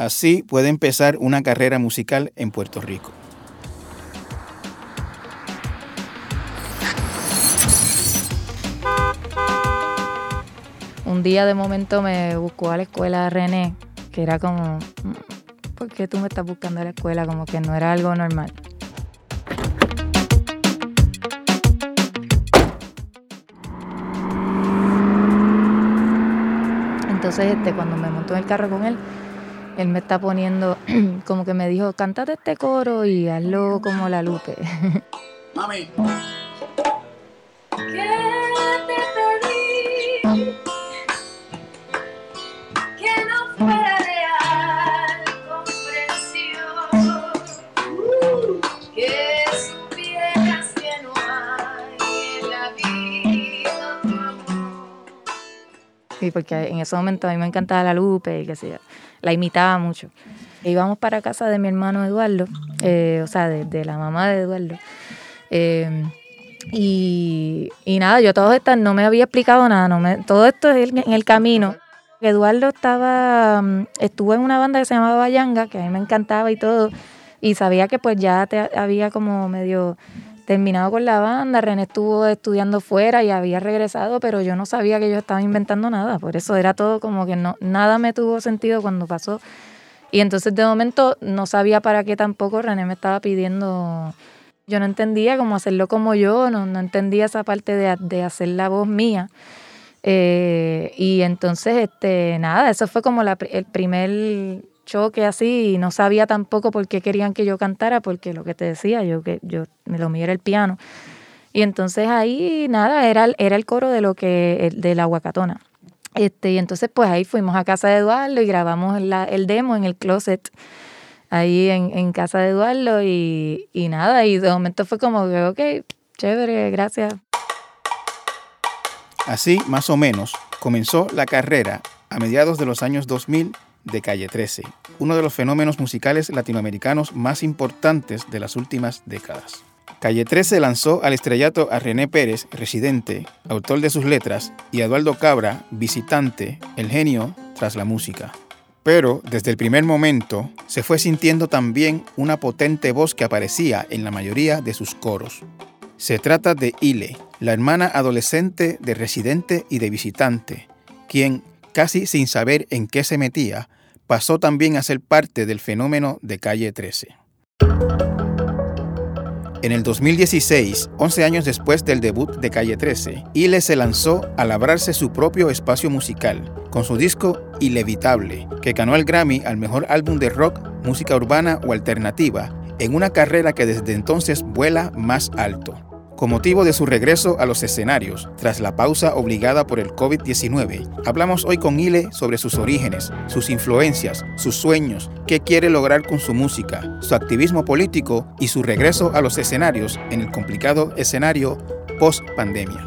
Así puede empezar una carrera musical en Puerto Rico. Un día de momento me buscó a la escuela René, que era como, mm, ¿por qué tú me estás buscando a la escuela? Como que no era algo normal. Entonces, este, cuando me montó en el carro con él, él me está poniendo, como que me dijo, cántate este coro y hazlo como la Lupe. Mami. Sí, porque en ese momento a mí me encantaba la Lupe y que sé la imitaba mucho. Íbamos para casa de mi hermano Eduardo, eh, o sea, de, la mamá de Eduardo. Eh, y, nada, yo todo esto no me había explicado nada, no me, todo esto es en el camino. Eduardo estaba, mm, estuvo en una banda que se llamaba Bayanga, que a mí me encantaba y todo, y sabía que pues ya te, había como medio terminado con la banda, René estuvo estudiando fuera y había regresado, pero yo no sabía que yo estaba inventando nada, por eso era todo como que no, nada me tuvo sentido cuando pasó. Y entonces de momento no sabía para qué tampoco René me estaba pidiendo, yo no entendía cómo hacerlo como yo, no, no entendía esa parte de, de hacer la voz mía. Eh, y entonces, este, nada, eso fue como la, el primer choque así y no sabía tampoco por qué querían que yo cantara, porque lo que te decía, yo que yo me lo mío era el piano. Y entonces ahí nada, era, era el coro de lo que de la Aguacatona. Este, y entonces pues ahí fuimos a casa de Eduardo y grabamos el demo en el closet ahí en, en casa de Eduardo y, y, nada, y de momento fue como que, ok, chévere, gracias. Así, más o menos, comenzó la carrera a mediados de los años 2000 de Calle 13, uno de los fenómenos musicales latinoamericanos más importantes de las últimas décadas. Calle 13 lanzó al estrellato a René Pérez, residente, autor de sus letras, y a Eduardo Cabra, visitante, el genio tras la música. Pero desde el primer momento se fue sintiendo también una potente voz que aparecía en la mayoría de sus coros. Se trata de Ile, la hermana adolescente de residente y de visitante, quien casi sin saber en qué se metía, pasó también a ser parte del fenómeno de Calle 13. En el 2016, 11 años después del debut de Calle 13, Ile se lanzó a labrarse su propio espacio musical con su disco Ilevitable, que ganó el Grammy al mejor álbum de rock, música urbana o alternativa, en una carrera que desde entonces vuela más alto con motivo de su regreso a los escenarios tras la pausa obligada por el COVID-19. Hablamos hoy con Ile sobre sus orígenes, sus influencias, sus sueños, qué quiere lograr con su música, su activismo político y su regreso a los escenarios en el complicado escenario post-pandemia.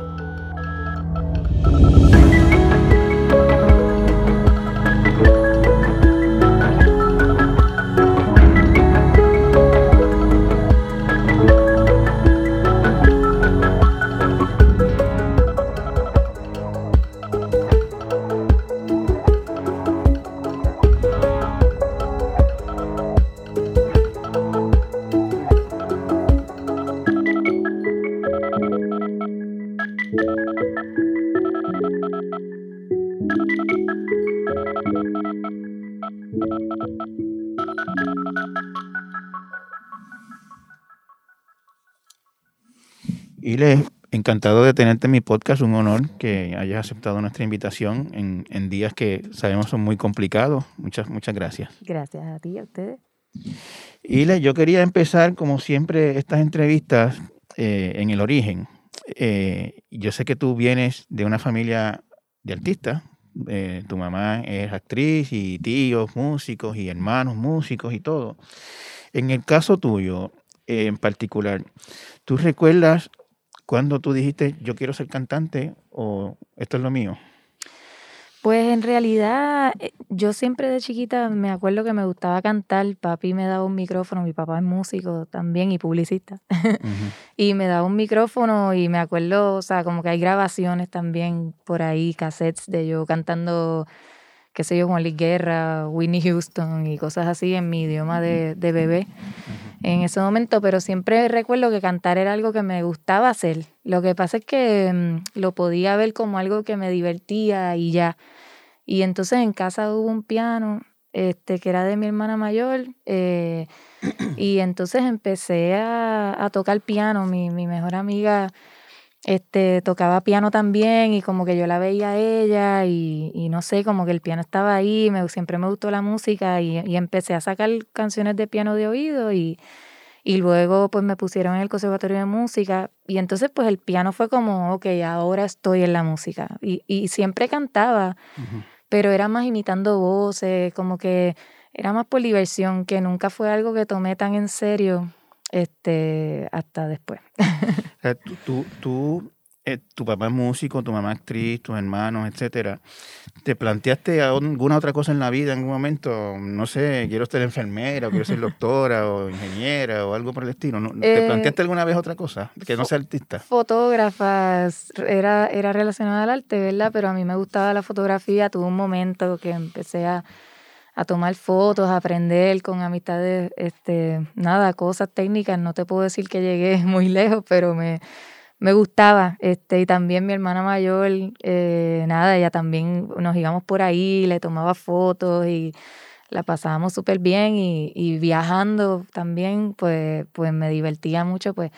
Encantado de tenerte en mi podcast, un honor que hayas aceptado nuestra invitación en, días que sabemos son muy complicados. Muchas, muchas gracias. Gracias a ti y a ustedes. Y yo quería empezar, como siempre, estas entrevistas eh, en el origen. Eh, yo sé que tú vienes de una familia de artistas. Eh, tu mamá es actriz y tíos músicos y hermanos músicos y todo. En el caso tuyo, en particular, ¿tú recuerdas ¿Cuándo tú dijiste, yo quiero ser cantante o esto es lo mío? Pues en realidad eh, yo siempre de chiquita me acuerdo que me gustaba cantar, papi me daba un micrófono, mi papá es músico también y publicista, y me daba un micrófono y me acuerdo, o sea, como que hay grabaciones también por ahí, cassettes de yo cantando qué sé yo, Juan Luis Guerra, Whitney Houston y cosas así en mi idioma de, de bebé en ese momento, pero siempre recuerdo que cantar era algo que me gustaba hacer. Lo que pasa es que mm, lo podía ver como algo que me divertía y ya. Y entonces en casa hubo un piano este, que era de mi hermana mayor, eh, y entonces empecé a, tocar piano. Mi, mi, mejor amiga este, tocaba piano también, y como que yo la veía a ella, y, y no sé, como que el piano estaba ahí, me, siempre me gustó la música, y, y empecé a sacar canciones de piano de oído, y, y luego pues me pusieron en el conservatorio de música, y entonces pues el piano fue como, ok, ahora estoy en la música, y, y siempre cantaba pero era más imitando voces, como que era más por diversión, que nunca fue algo que tomé tan en serio este, hasta después. tú, tú, eh, tu papá es músico, tu mamá actriz, tus hermanos, etcétera. ¿Te planteaste alguna otra cosa en la vida en algún momento? No sé, quiero ser enfermera, o quiero ser doctora, o ingeniera, o algo por el estilo. ¿Te eh, planteaste alguna vez otra cosa que no sea artista? Fotógrafas, era, era relacionada al arte, ¿verdad? Pero a mí me gustaba la fotografía. Tuve un momento que empecé a, a tomar fotos, a aprender con amistades, este, nada, cosas técnicas. No te puedo decir que llegué muy lejos, pero me me gustaba. Este, y también mi hermana mayor, eh, nada, ella también nos íbamos por ahí, le tomaba fotos y la pasábamos súper bien y, y, viajando también, pues, pues me divertía mucho, pues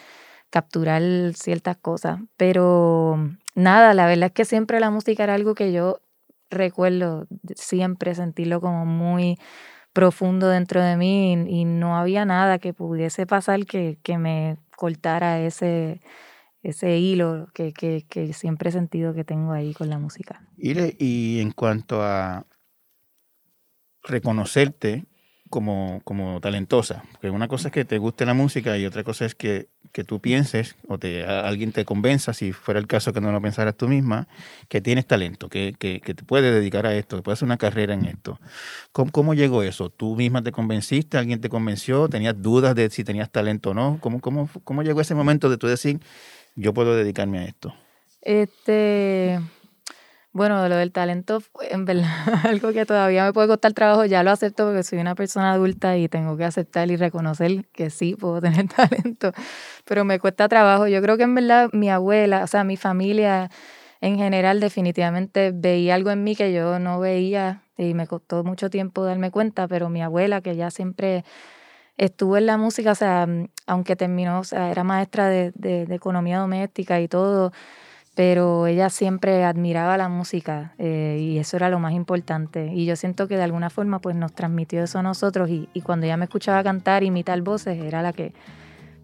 capturar ciertas cosas. Pero nada, la verdad es que siempre la música era algo que yo recuerdo siempre sentirlo como muy profundo dentro de mí y, no había nada que pudiese pasar que, que me cortara ese, ese hilo que, que, que, siempre he sentido que tengo ahí con la música. Y en cuanto a reconocerte como, como talentosa, porque una cosa es que te guste la música y otra cosa es que, que tú pienses o te, alguien te convenza, si fuera el caso que no lo pensaras tú misma, que tienes talento, que, que, que te puedes dedicar a esto, que puedes hacer una carrera en esto. ¿Cómo, ¿Cómo, llegó eso? ¿Tú misma te convenciste? ¿Alguien te convenció? ¿Tenías dudas de si tenías talento o no? ¿Cómo, cómo, cómo llegó ese momento de tú decir, yo puedo dedicarme a esto? Este, bueno, lo del talento, en verdad, algo que todavía me puede costar trabajo, ya lo acepto porque soy una persona adulta y tengo que aceptar y reconocer que sí puedo tener talento, pero me cuesta trabajo. Yo creo que en verdad mi abuela, o sea, mi familia en general definitivamente veía algo en mí que yo no veía y me costó mucho tiempo darme cuenta, pero mi abuela que ya siempre estuvo en la música, o sea, aunque terminó, o sea, era maestra de, de, economía doméstica y todo, pero ella siempre admiraba la música eh, y eso era lo más importante. Y yo siento que de alguna forma pues nos transmitió eso a nosotros y, cuando ella me escuchaba cantar, imitar voces, era la que,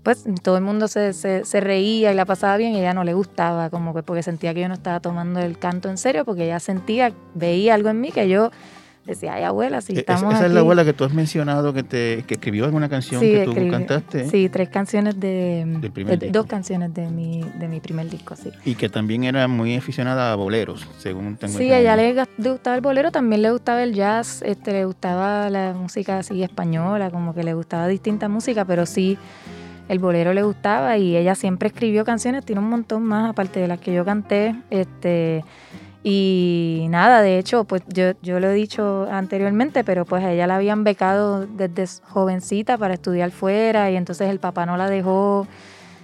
pues todo el mundo se, se, se, reía y la pasaba bien y ella no le gustaba, como que porque sentía que yo no estaba tomando el canto en serio, porque ella sentía, veía algo en mí que yo decía, ay abuela, si e-, estamos Esa es la abuela que tú has mencionado que te que escribió alguna canción que tú cantaste. Sí, tres canciones de, dos canciones de mi, de mi primer disco, sí. Y que también era muy aficionada a boleros, según tengo Sí, a ella le gustaba el bolero, también le gustaba el jazz, este, le gustaba la música así española, como que le gustaba distinta música, pero sí el bolero le gustaba y ella siempre escribió canciones, tiene un montón más aparte de las que yo canté, este y nada, de hecho, pues yo, yo lo he dicho anteriormente, pero pues a ella la habían becado desde jovencita para estudiar fuera y entonces el papá no la dejó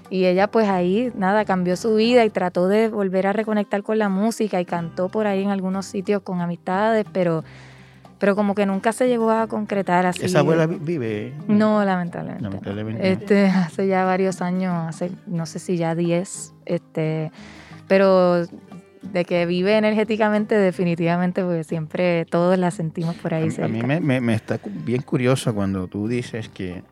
y ella pues ahí, nada, cambió su vida y trató de volver a reconectar con la música y cantó por ahí en algunos sitios con amistades, pero, pero como que nunca se llegó a concretar así. ¿Esa abuela vive? No, lamentablemente. lamentablemente. Este, hace ya varios años, hace no sé si ya 10, este, pero de que vive energéticamente, definitivamente, porque siempre todos la sentimos por ahí. A, a mí me, me, está bien curioso cuando tú dices que,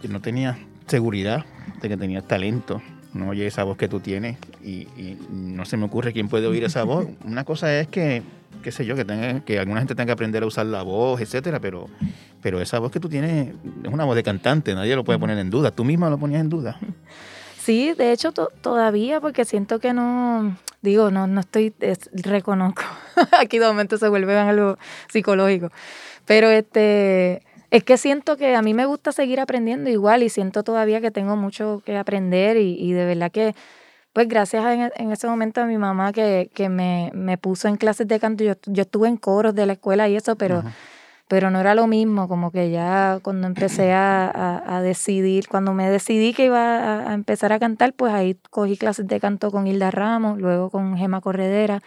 que no tenías seguridad de que tenías talento. No oye esa voz que tú tienes y, no se me ocurre quién puede oír esa voz. Una cosa es que, qué sé yo, que, tenga, que alguna gente tenga que aprender a usar la voz, etcétera, pero, pero esa voz que tú tienes es una voz de cantante, nadie lo puede poner en duda. Tú misma lo ponías en duda. Sí, de hecho todavía, porque siento que no, digo, no, no estoy, reconozco, aquí de momento se vuelve algo psicológico, pero este, es que siento que a mí me gusta seguir aprendiendo igual y siento todavía que tengo mucho que aprender y, y de verdad que pues gracias en, ese momento a mi mamá que, que me, me, puso en clases de canto, yo, yo estuve en coros de la escuela y eso, pero pero no era lo mismo, como que ya cuando empecé a, a, decidir, cuando me decidí que iba a, empezar a cantar, pues ahí cogí clases de canto con Hilda Ramos, luego con Gema Corredera,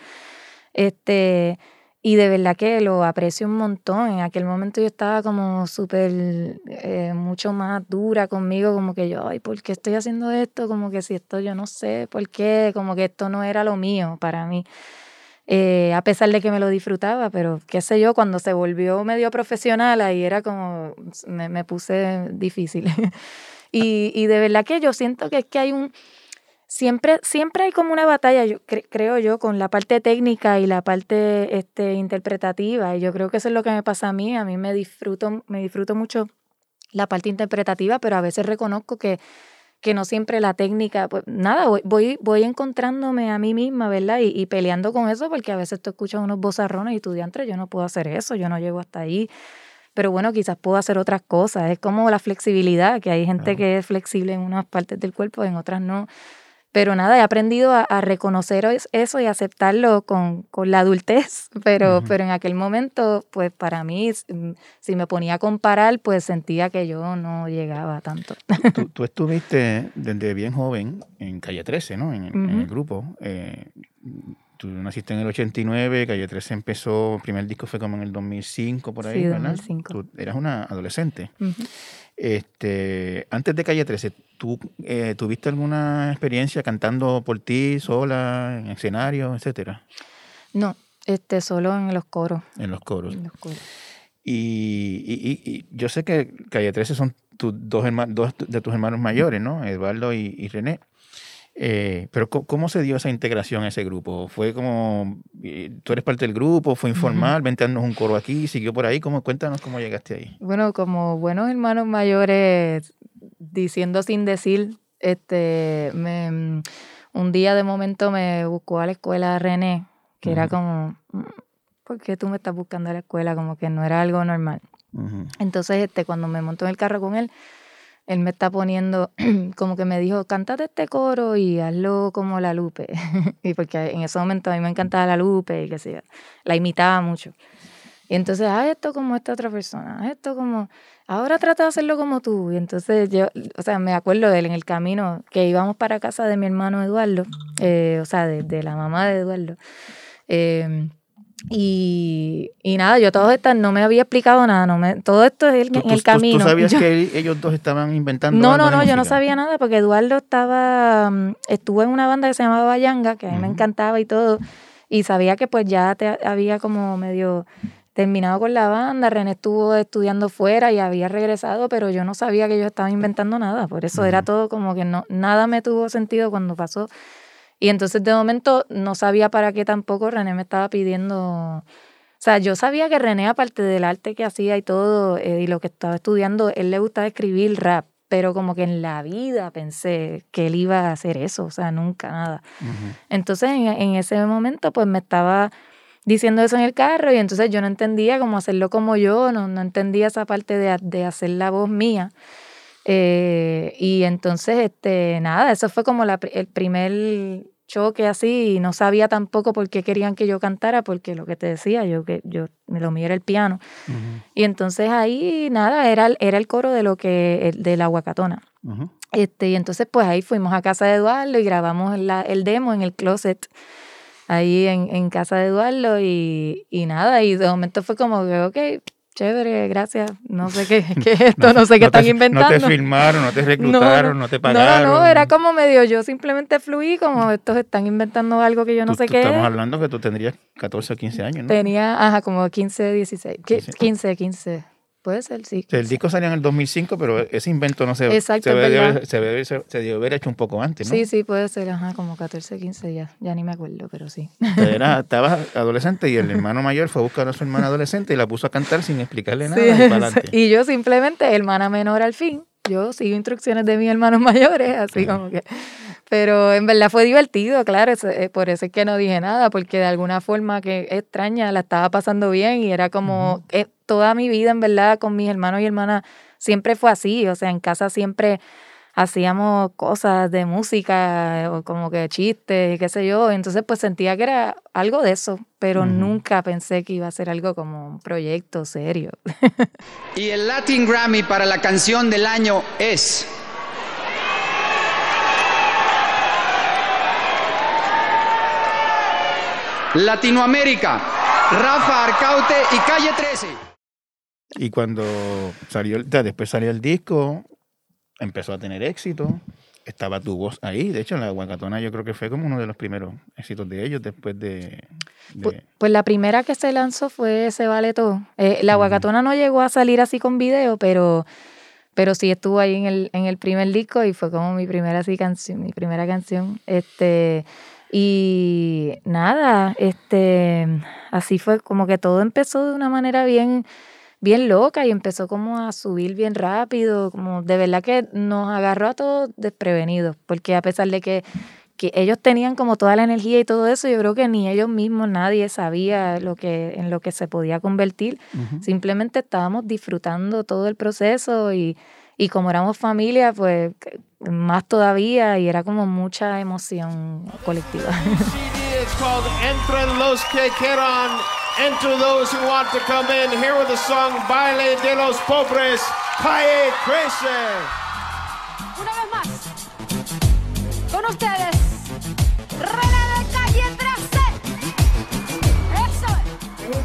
este, y de verdad que lo aprecio un montón. En aquel momento yo estaba como súper, eh, mucho más dura conmigo, como que yo, ay, ¿por qué estoy haciendo esto? Como que si esto yo no sé por qué, como que esto no era lo mío para mí. Eh, a pesar de que me lo disfrutaba, pero qué sé yo, cuando se volvió medio profesional, ahí era como, me, me puse difícil. y, y, de verdad que yo siento que es que hay un, siempre, siempre hay como una batalla, yo creo yo, con la parte técnica y la parte este, interpretativa, y yo creo que eso es lo que me pasa a mí, a mí me disfruto, me disfruto mucho la parte interpretativa, pero a veces reconozco que que no siempre la técnica, pues nada, voy, voy, encontrándome a mí misma, ¿verdad? Y, peleando con eso, porque a veces tú escuchas unos bozarrones y tú diantres, yo no puedo hacer eso, yo no llego hasta ahí. Pero bueno, quizás puedo hacer otras cosas. Es como la flexibilidad, que hay gente que es flexible en unas partes del cuerpo, en otras no. Pero nada, he aprendido a, reconocer eso y aceptarlo con, con la adultez, pero, pero en aquel momento, pues para mí, mm, si me ponía a comparar, pues sentía que yo no llegaba tanto. Tú, estuviste desde bien joven en Calle 13, ¿no? En, el grupo. Eh, tú naciste en el 89, Calle 13 empezó, el primer disco fue como en el 2005, por ahí, sí, ¿verdad? 2005. Tú eras una adolescente. Este, antes de Calle 13, ¿tú eh, tuviste alguna experiencia cantando por ti, sola, en escenario, etcétera? No, este, solo en los coros. En los coros. Y, yo sé que Calle 13 son tus dos, hermanos, dos de tus hermanos mayores, ¿no? Eduardo y, René. Eh, pero ¿cómo se dio esa integración a ese grupo? ¿Fue como, eh, tú eres parte del grupo, fue informal, vente un coro aquí, siguió por ahí? ¿Cómo, cuéntanos cómo llegaste ahí. Bueno, como buenos hermanos mayores, diciendo sin decir, este, me, un día de momento me buscó a la escuela René, que era como, mm, ¿por qué tú me estás buscando a la escuela? Como que no era algo normal. Entonces, este, cuando me monto en el carro con él, él me está poniendo, como que me dijo, cántate este coro y hazlo como la Lupe. y porque en ese momento a mí me encantaba la Lupe y que sea, la imitaba mucho. Y entonces, haz esto como esta otra persona, haz esto como, ahora trata de hacerlo como tú. Y entonces yo, o sea, me acuerdo de él en el camino que íbamos para casa de mi hermano Eduardo, eh, o sea, de, la mamá de Eduardo. Eh, y, y, nada, yo todo esto no me había explicado nada, no me, todo esto es en el camino. ¿Tú sabías que ellos dos estaban inventando? No, no, no, yo no sabía nada porque Eduardo estaba, mm, estuvo en una banda que se llamaba Bayanga, que a mí me encantaba y todo, y sabía que pues ya te había como medio terminado con la banda, René estuvo estudiando fuera y había regresado, pero yo no sabía que ellos estaban inventando nada, por eso era todo como que no, nada me tuvo sentido cuando pasó y entonces de momento no sabía para qué tampoco René me estaba pidiendo... O sea, yo sabía que René, aparte del arte que hacía y todo, eh, y lo que estaba estudiando, él le gustaba escribir rap, pero como que en la vida pensé que él iba a hacer eso, o sea, nunca nada. Entonces en, ese momento pues me estaba diciendo eso en el carro y entonces yo no entendía cómo hacerlo como yo, no, no entendía esa parte de, de hacer la voz mía. Eh, y entonces, este, nada, eso fue como la, el primer choque así y no sabía tampoco por qué querían que yo cantara porque lo que te decía yo que yo me lo mío era el piano. Y entonces ahí nada era era el coro de lo que de la guacatona. Este y entonces pues ahí fuimos a casa de Eduardo y grabamos el demo en el closet ahí en, en casa de Eduardo y, y nada y de momento fue como que ok chévere, gracias. No sé qué, qué es esto, no, sé qué están inventando. No te filmaron, no te reclutaron, no, te pagaron. No, no, era como medio, yo simplemente fluí, como estos están inventando algo que yo no sé qué Estamos hablando que tú tendrías 14 o 15 años, ¿no? Tenía, ajá, como 15, 16, 15, 15. Puede ser, sí. El disco salió en el 2005, pero ese invento no se, Exacto, se, debe, se, debe, se, debe haber hecho un poco antes, ¿no? Sí, sí, puede ser, ajá, como 14, 15 ya, ya ni me acuerdo, pero sí. Era, estabas adolescente y el hermano mayor fue a buscar a su hermana adolescente y la puso a cantar sin explicarle nada. Y, y yo simplemente, hermana menor al fin, yo sigo instrucciones de mis hermanos mayores, así como que... Pero en verdad fue divertido, claro, eh, por eso es que no dije nada, porque de alguna forma que extraña la estaba pasando bien y era como toda mi vida, en verdad, con mis hermanos y hermanas siempre fue así, o sea, en casa siempre hacíamos cosas de música o como que chistes, qué sé yo. Entonces pues sentía que era algo de eso, pero nunca pensé que iba a ser algo como un proyecto serio. y el Latin Grammy para la canción del año es... Latinoamérica, Rafa Arcaute y Calle 13. Y cuando salió, después salió el disco, empezó a tener éxito, estaba tu voz ahí. De hecho, la Guacatona yo creo que fue como uno de los primeros éxitos de ellos después de... Pues, pues, la primera que se lanzó fue Se Vale Todo. Eh, la Guacatona no llegó a salir así con video, pero, pero sí estuvo ahí en el, en el primer disco y fue como mi primera así canción, mi primera canción. Este... Y nada, este, así fue como que todo empezó de una manera bien, bien loca y empezó como a subir bien rápido, como de verdad que nos agarró a todos desprevenidos, porque a pesar de que, que ellos tenían como toda la energía y todo eso, yo creo que ni ellos mismos, nadie sabía lo que, en lo que se podía convertir. Simplemente estábamos disfrutando todo el proceso y, y como éramos familia, pues más todavía y era como mucha emoción colectiva. Entre los que quieran, entre those who want to come in, here with the song Baile de los Pobres, Calle 13. Una vez más, con ustedes,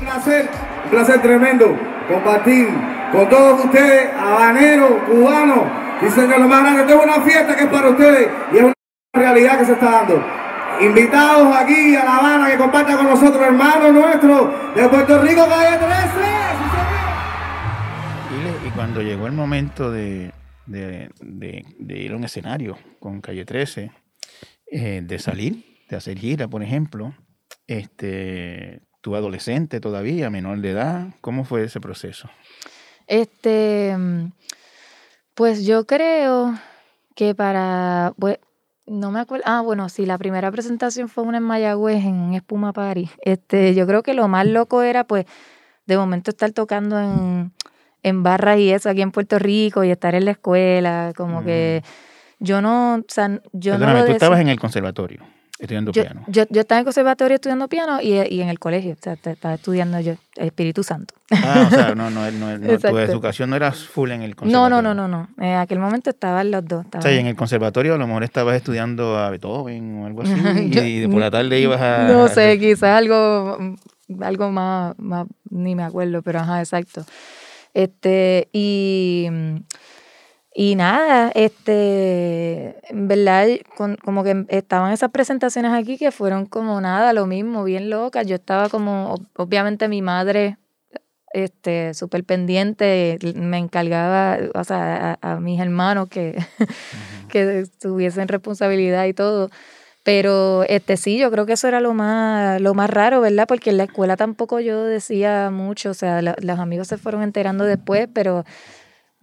un placer, un placer tremendo compartir con todos ustedes, habaneros, cubanos Dicen que lo más grande, tengo una fiesta que es para ustedes y es una realidad que se está dando. Invitados aquí a La Habana que compartan con nosotros, hermanos nuestros de Puerto Rico, Calle 13. Y, cuando llegó el momento de, ir a un escenario con Calle 13, eh, de salir, de hacer gira, por ejemplo, este, tu adolescente todavía, menor de edad, ¿cómo fue ese proceso? Este pues yo creo que para, pues, no me acuerdo, ah, bueno, sí, la primera presentación fue una en Mayagüez, en un Espuma Party. Este, yo creo que lo más loco era, pues, de momento estar tocando en, en barras y eso aquí en Puerto Rico y estar en la escuela, como que yo no, o sea, yo no tú estabas en el conservatorio estudiando piano. Yo, yo, estaba en el conservatorio estudiando piano y, y en el colegio, o sea, estaba estudiando yo Espíritu Santo. Ah, o sea, no, no, no, no tu educación no era full en el conservatorio. No, no, no, no, no. En aquel momento estaban los dos. O sea, y en el conservatorio a lo mejor estabas estudiando a Beethoven o algo así y, por la tarde ibas a... No sé, quizás algo, algo más, más, ni me acuerdo, pero ajá, exacto. Este, y... Y nada, este, en verdad, como que estaban esas presentaciones aquí que fueron como nada, lo mismo, bien locas. Yo estaba como, obviamente mi madre, este, súper pendiente, me encargaba, o sea, a, mis hermanos que, que tuviesen responsabilidad y todo. Pero este sí, yo creo que eso era lo más, lo más raro, ¿verdad? Porque en la escuela tampoco yo decía mucho, o sea, los amigos se fueron enterando después, pero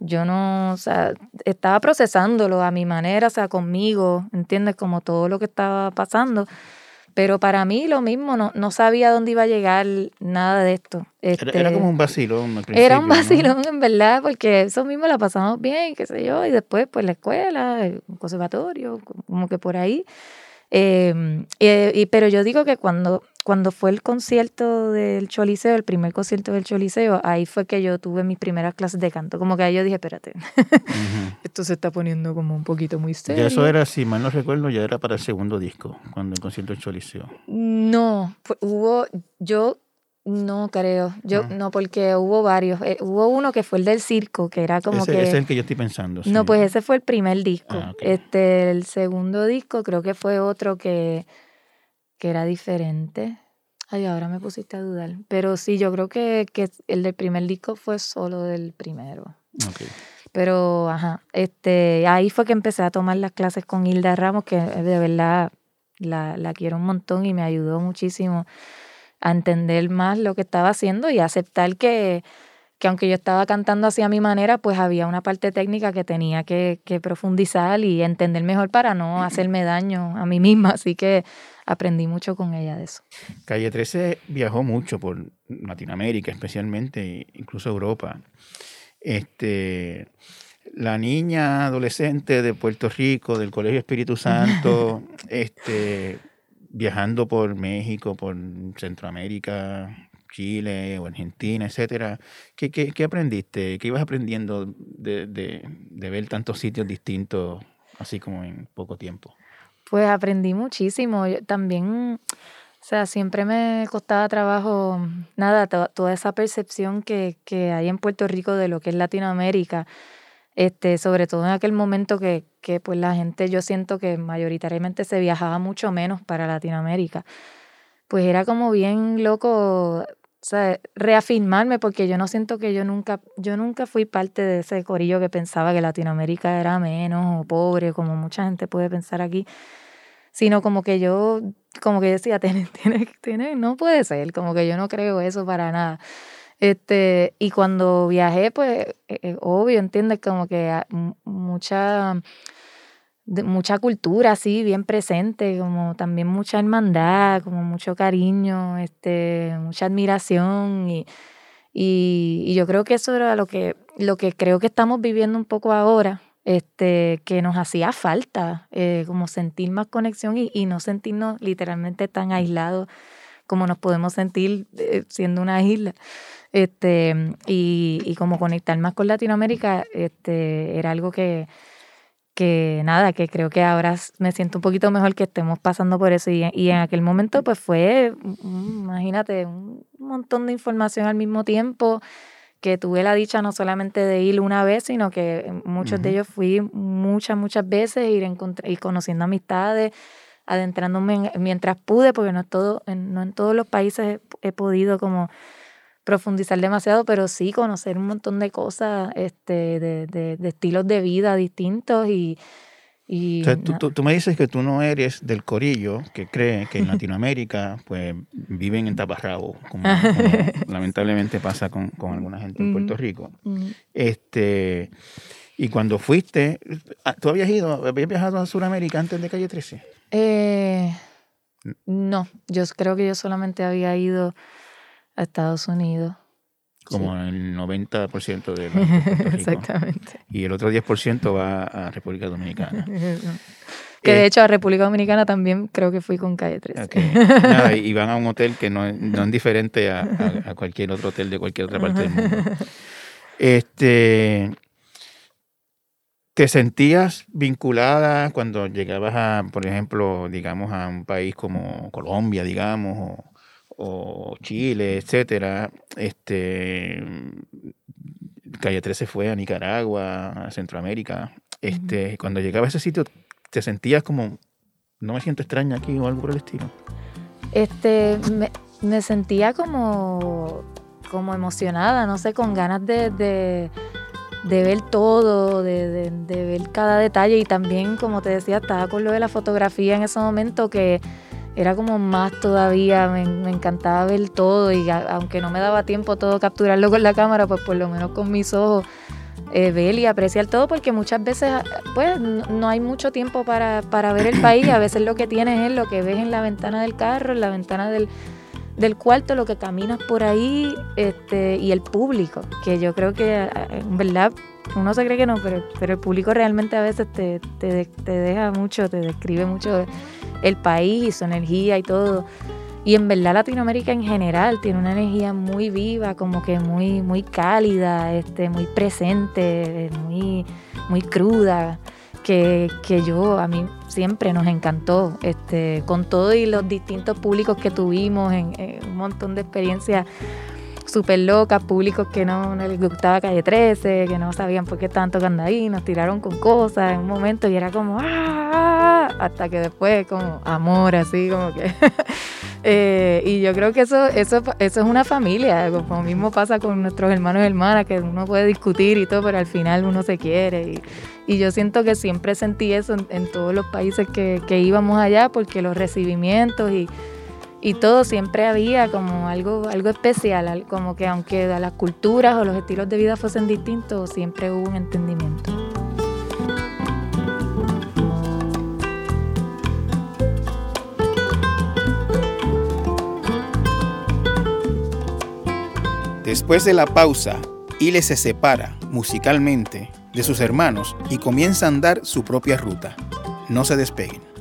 yo no, o sea, estaba procesándolo a mi manera, o sea, conmigo, ¿entiendes? Como todo lo que estaba pasando. Pero para mí lo mismo, no, no sabía dónde iba a llegar nada de esto. era, este, como un vacilón. era un vacilón, en verdad, porque eso mismo la pasamos bien, qué sé yo, y después pues la escuela, el conservatorio, como que por ahí. Em, y, pero yo digo que cuando, cuando fue el concierto del Choliseo, el primer concierto del Choliseo, ahí fue que yo tuve mis primeras clases de canto. Como que ahí yo dije, espérate, esto se está poniendo como un poquito muy serio. Ya eso era, si mal no recuerdo, ya era para el segundo disco, cuando el concierto del Choliseo. No, hubo, yo no creo, yo no, porque hubo varios. Eh, hubo uno que fue el del circo, que era como que. Ese es el que yo estoy pensando. No, pues ese fue el primer disco. Ah, este, el segundo disco creo que fue otro que, que era diferente. Ay, ahora me pusiste a dudar. Pero sí, yo creo que, que el del primer disco fue solo del primero. Pero, ajá, este, ahí fue que empecé a tomar las clases con Hilda Ramos, que de verdad la, la quiero un montón y me ayudó muchísimo a entender más lo que estaba haciendo y aceptar que, que aunque yo estaba cantando así a mi manera, pues había una parte técnica que tenía que, que, profundizar y entender mejor para no hacerme daño a mí misma. Así que aprendí mucho con ella de eso. Calle 13 viajó mucho por Latinoamérica, especialmente, incluso Europa. Este, la niña adolescente de Puerto Rico, del Colegio Espíritu Santo, este, viajando por México, por Centroamérica, Chile o Argentina, etcétera, ¿qué, qué, aprendiste? ¿Qué ibas aprendiendo de, de, de, ver tantos sitios distintos así como en poco tiempo? Pues aprendí muchísimo. también, o sea, siempre me costaba trabajo, nada, toda esa percepción que, que hay en Puerto Rico de lo que es Latinoamérica este, sobre todo en aquel momento que, que pues la gente, yo siento que mayoritariamente se viajaba mucho menos para Latinoamérica. Pues era como bien loco, o reafirmarme porque yo no siento que yo nunca, yo nunca fui parte de ese corillo que pensaba que Latinoamérica era menos o pobre, como mucha gente puede pensar aquí, sino como que yo, como que decía, tiene, tiene, tiene, no puede ser, como que yo no creo eso para nada. Este, y cuando viajé, pues, eh, eh, obvio, ¿entiendes? Como que mucha, mucha cultura así, bien presente, como también mucha hermandad, como mucho cariño, este, mucha admiración. Y, y, yo creo que eso era lo que, lo que creo que estamos viviendo un poco ahora, este, que nos hacía falta, eh, como sentir más conexión y, y, no sentirnos literalmente tan aislados como nos podemos sentir siendo una isla. Este, y, y como conectar más con Latinoamérica, este, era algo que, que nada, que creo que ahora me siento un poquito mejor que estemos pasando por eso. Y, y en aquel momento, pues fue, imagínate, un montón de información al mismo tiempo que tuve la dicha no solamente de ir una vez, sino que muchos de ellos fui muchas, muchas veces, ir, ir conociendo amistades, adentrándome mientras pude, porque no, todo, no en todos los países he podido como profundizar demasiado, pero sí conocer un montón de cosas, este, de, de, de estilos de vida distintos y... y tú, tú, me dices que tú no eres del corillo que cree que en Latinoamérica pues viven en taparrabo, como, lamentablemente pasa con, con, alguna gente en Puerto Rico. Este, y cuando fuiste, ah, ¿tú habías ido, habías viajado a Sudamérica antes de Calle 13? Eh, no, yo creo que yo solamente había ido a Estados Unidos. Como el 90% de Rico. Exactamente. Y el otro 10% va a República Dominicana. que de eh, hecho a República Dominicana también creo que fui con calle 13. y van a un hotel que no, no es diferente a, a, cualquier otro hotel de cualquier otra parte del mundo. Este, ¿Te sentías vinculada cuando llegabas a, por ejemplo, digamos, a un país como Colombia, digamos, o, o Chile, etcétera, este, Calle 13 fue a Nicaragua, a Centroamérica. Este, Cuando llegaba a ese sitio, ¿te sentías como, no me siento extraña aquí o algo por el estilo? Este, me, sentía como, como emocionada, no sé, con ganas de, de, ver todo, de, de, ver cada detalle y también, como te decía, estaba con lo de la fotografía en ese momento que era como más todavía, me, encantaba ver todo y aunque no me daba tiempo todo capturarlo con la cámara, pues por lo menos con mis ojos eh, ver y apreciar todo porque muchas veces pues no, hay mucho tiempo para, para, ver el país, a veces lo que tienes es lo que ves en la ventana del carro, en la ventana del, del cuarto, lo que caminas por ahí este, y el público, que yo creo que en verdad uno se cree que no, pero, pero el público realmente a veces te, te, te deja mucho, te describe mucho el país, su energía y todo. Y en verdad Latinoamérica en general tiene una energía muy viva, como que muy, muy cálida, este, muy presente, muy, muy cruda, que, yo, a mí siempre nos encantó, este, con todo y los distintos públicos que tuvimos, en, un montón de experiencias súper locas, públicos que no, les gustaba Calle 13, que no sabían por qué estaban tocando ahí, nos tiraron con cosas en un momento y era como, ¡ah! hasta que después como amor, así como que... Eh, y yo creo que eso, eso, eso es una familia, como mismo pasa con nuestros hermanos y hermanas, que uno puede discutir y todo, pero al final uno se quiere. Y, y yo siento que siempre sentí eso en, todos los países que, que íbamos allá, porque los recibimientos y y todo siempre había como algo, algo especial, como que aunque las culturas o los estilos de vida fuesen distintos, siempre hubo un entendimiento. Después de la pausa, Ile se separa musicalmente de sus hermanos y comienza a andar su propia ruta. No se despeguen.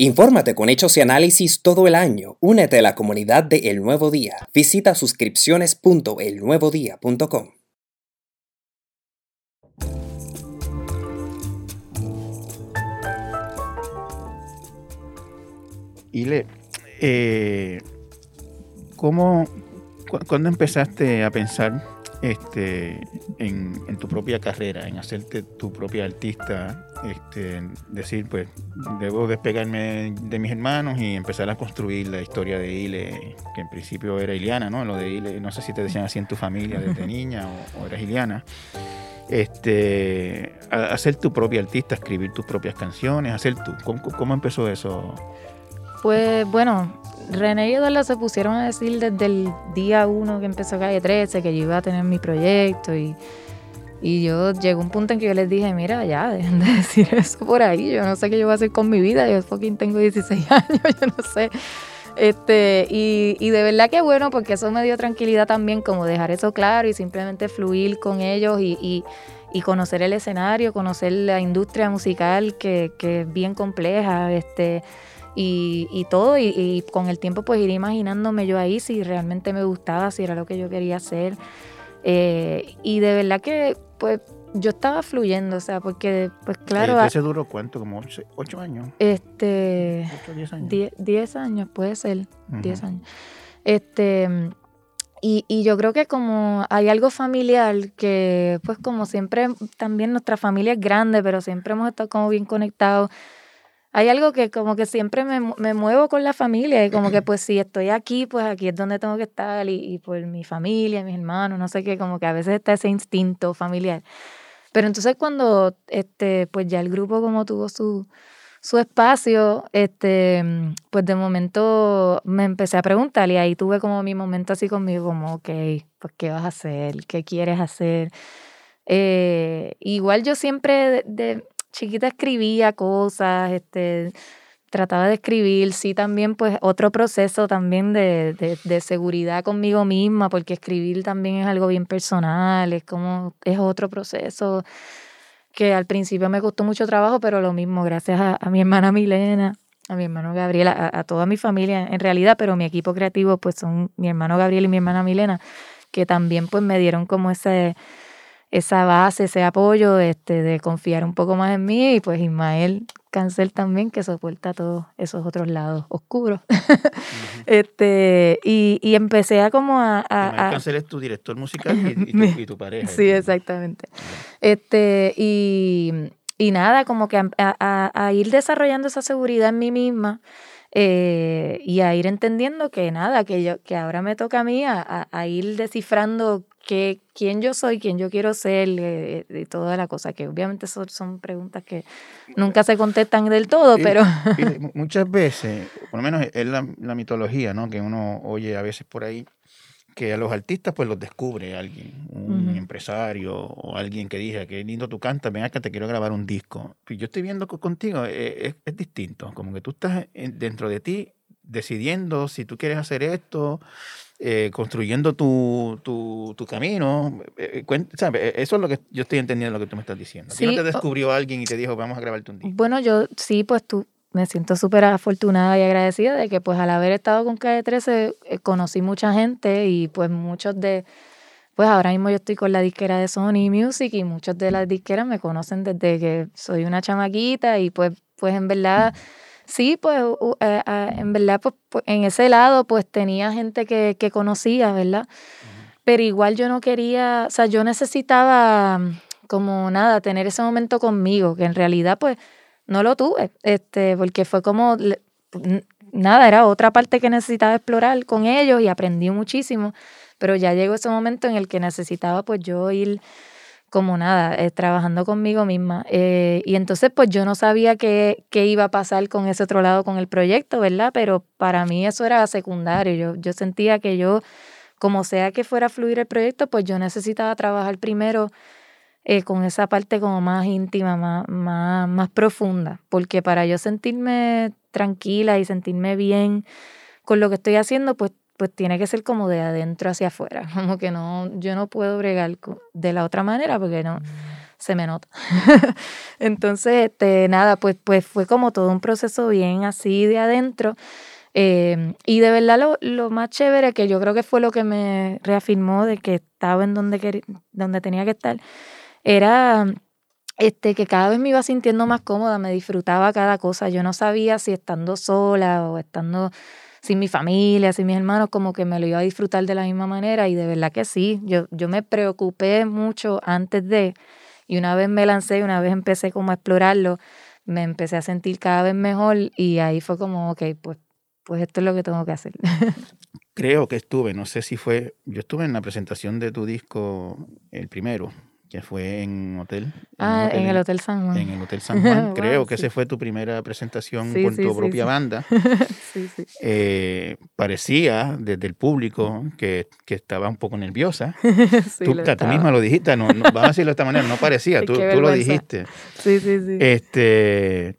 Infórmate con hechos y análisis todo el año. Únete a la comunidad de El Nuevo Día. Visita suscripciones.elnuevodía.com. Ile, eh, ¿cómo, cu- ¿cuándo empezaste a pensar este, en, en tu propia carrera, en hacerte tu propia artista? Este, decir, pues, debo despegarme de mis hermanos y empezar a construir la historia de Ile, que en principio era Iliana, ¿no? Lo de Ile, no sé si te decían así en tu familia desde niña o, o eras Iliana. Este, hacer tu propia artista, escribir tus propias canciones, hacer tú. ¿Cómo, cómo empezó eso? Pues bueno, René y Eduardo se pusieron a decir desde el día uno que empezó Calle 13 que yo iba a tener mi proyecto y, y yo llegó un punto en que yo les dije, mira, ya, dejen de decir eso por ahí, yo no sé qué yo voy a hacer con mi vida, yo fucking tengo 16 años, yo no sé. Este, y, y de verdad que bueno, porque eso me dio tranquilidad también, como dejar eso claro y simplemente fluir con ellos y, y- y conocer el escenario, conocer la industria musical que, que es bien compleja, este, y, y todo, y, y con el tiempo pues ir imaginándome yo ahí si realmente me gustaba, si era lo que yo quería hacer. Eh, y de verdad que pues yo estaba fluyendo, o sea, porque pues claro, ¿Ese duró cuánto? ¿Como ocho, ocho años? este, ¿Ocho, diez años? 10 10 años, puede ser, Ujú. 10 años. Este, y, y yo creo que como hay algo familiar que, pues como siempre, también nuestra familia es grande, pero siempre hemos estado como bien conectados. Hay algo que como que siempre me, me muevo con la familia y como que pues si estoy aquí, pues aquí es donde tengo que estar y, y por mi familia, mis hermanos, no sé qué, como que a veces está ese instinto familiar. Pero entonces cuando este, pues ya el grupo como tuvo su, su espacio, este, mm, pues de momento me empecé a preguntar y ahí tuve como mi momento así conmigo, como, ok, pues ¿qué vas a hacer? ¿Qué quieres hacer? Eh, igual yo siempre de, de chiquita escribía cosas, este, trataba de escribir, sí también pues otro proceso también de, de, de seguridad conmigo misma, porque escribir también es algo bien personal, es como, es otro proceso que al principio me costó mucho trabajo, pero lo mismo, gracias a, mi hermana Milena, a mi hermano Gabriel, a, a toda mi familia en realidad, pero mi equipo creativo pues son mi hermano Gabriel y mi hermana Milena, que también pues me dieron como ese esa base, ese apoyo este, de confiar un poco más en mí y pues Ismael Cancel también que soporta todos esos otros lados oscuros. este, y, y empecé a como a... a- Ismael Cancel es tu director musical y, y tu, y tu pareja. Sí, exactamente. Este, y, y nada, como que a, a- a ir desarrollando esa seguridad en mí misma eh, y a ir entendiendo que nada, que yo, que ahora me toca a mí a, a- a ir descifrando que, quién yo soy, quién yo quiero ser eh, y toda la cosa, que obviamente son, son preguntas que nunca se contestan del todo, Y- pero y muchas veces, por lo menos es la, la mitología, ¿no? Que uno oye a veces por ahí, que a los artistas pues los descubre alguien, un Ujú. empresario o alguien que diga, qué lindo tú cantas, ven acá, te quiero grabar un disco. Y yo estoy viendo co- contigo, eh, es, es distinto, como que tú estás en- dentro de ti decidiendo si tú quieres hacer esto, eh, construyendo tu, tu, tu camino. eh, eh, ¿sabes? Eh, Eso es lo que yo estoy entendiendo lo que tú me estás diciendo. Aquí no Sí, te o- descubrió alguien y te dijo, vamos a grabarte un disco. Bueno, yo sí, pues tú, me siento súper afortunada y agradecida de que pues al haber estado con Calle 13 eh, conocí mucha gente y pues muchos de, pues ahora mismo yo estoy con la disquera de Sony Music y muchos de las disqueras me conocen desde que soy una chamaquita y pues, pues en verdad, sí, pues u- eh, ah, en verdad pues, pues, en ese lado pues tenía gente que, que conocía, ¿verdad? Pero igual yo no quería, o sea, yo necesitaba como nada, tener ese momento conmigo, que en realidad pues no lo tuve, este, porque fue como, nada, era otra parte que necesitaba explorar con ellos y aprendí muchísimo, pero ya llegó ese momento en el que necesitaba pues yo ir como nada, eh, trabajando conmigo misma. eh, y entonces pues yo no sabía qué, qué iba a pasar con ese otro lado con el proyecto, ¿verdad? Pero para mí eso era secundario, yo, yo sentía que yo, como sea que fuera a fluir el proyecto, pues yo necesitaba trabajar primero eh, con esa parte como más íntima, más, más, más profunda, porque para yo sentirme tranquila y sentirme bien con lo que estoy haciendo, pues pues tiene que ser como de adentro hacia afuera, como que no, yo no puedo bregar de la otra manera porque no se me nota. Entonces, este, nada, pues, pues fue como todo un proceso bien así de adentro. Em, y de verdad lo, lo, más chévere, que yo creo que fue lo que me reafirmó de que estaba en donde, donde tenía que estar, era este, que cada vez me iba sintiendo más cómoda, me disfrutaba cada cosa. Yo no sabía si estando sola o estando sin mi familia, sin mis hermanos, como que me lo iba a disfrutar de la misma manera y de verdad que sí. Yo, yo me preocupé mucho antes de, y una vez me lancé, una vez empecé como a explorarlo, me empecé a sentir cada vez mejor y ahí fue como, ok, pues, pues esto es lo que tengo que hacer. Creo que estuve, no sé si fue, yo estuve en la presentación de tu disco, el primero, que fue en hotel. ah, en el Hotel San Juan. En el Hotel San Juan. Creo que esa fue tu primera presentación con tu propia banda. sí, sí. Eh, parecía desde el público que, que estaba un poco nerviosa. tú, tú, misma lo dijiste, no, vamos a decirlo de esta manera, no parecía, tú, tú lo dijiste. Sí, sí, sí. Este,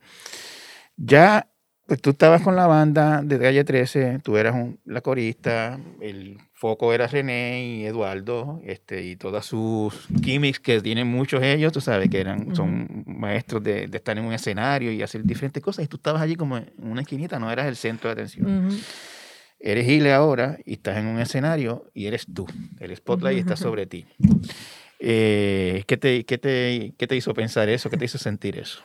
ya pues tú estabas con la banda de Calle 13, tú eras la corista, el foco era René y Eduardo, este, y todas sus gimmicks que tienen muchos ellos, tú sabes, que eran, son maestros de, estar en un escenario y hacer diferentes cosas, y tú estabas allí como en una esquinita, no eras el centro de atención. Eres Gile ahora y estás en un escenario y eres tú, el spotlight está sobre ti. Eh, ¿qué, te, qué, te, ¿Qué te hizo pensar eso? ¿Qué te hizo sentir eso?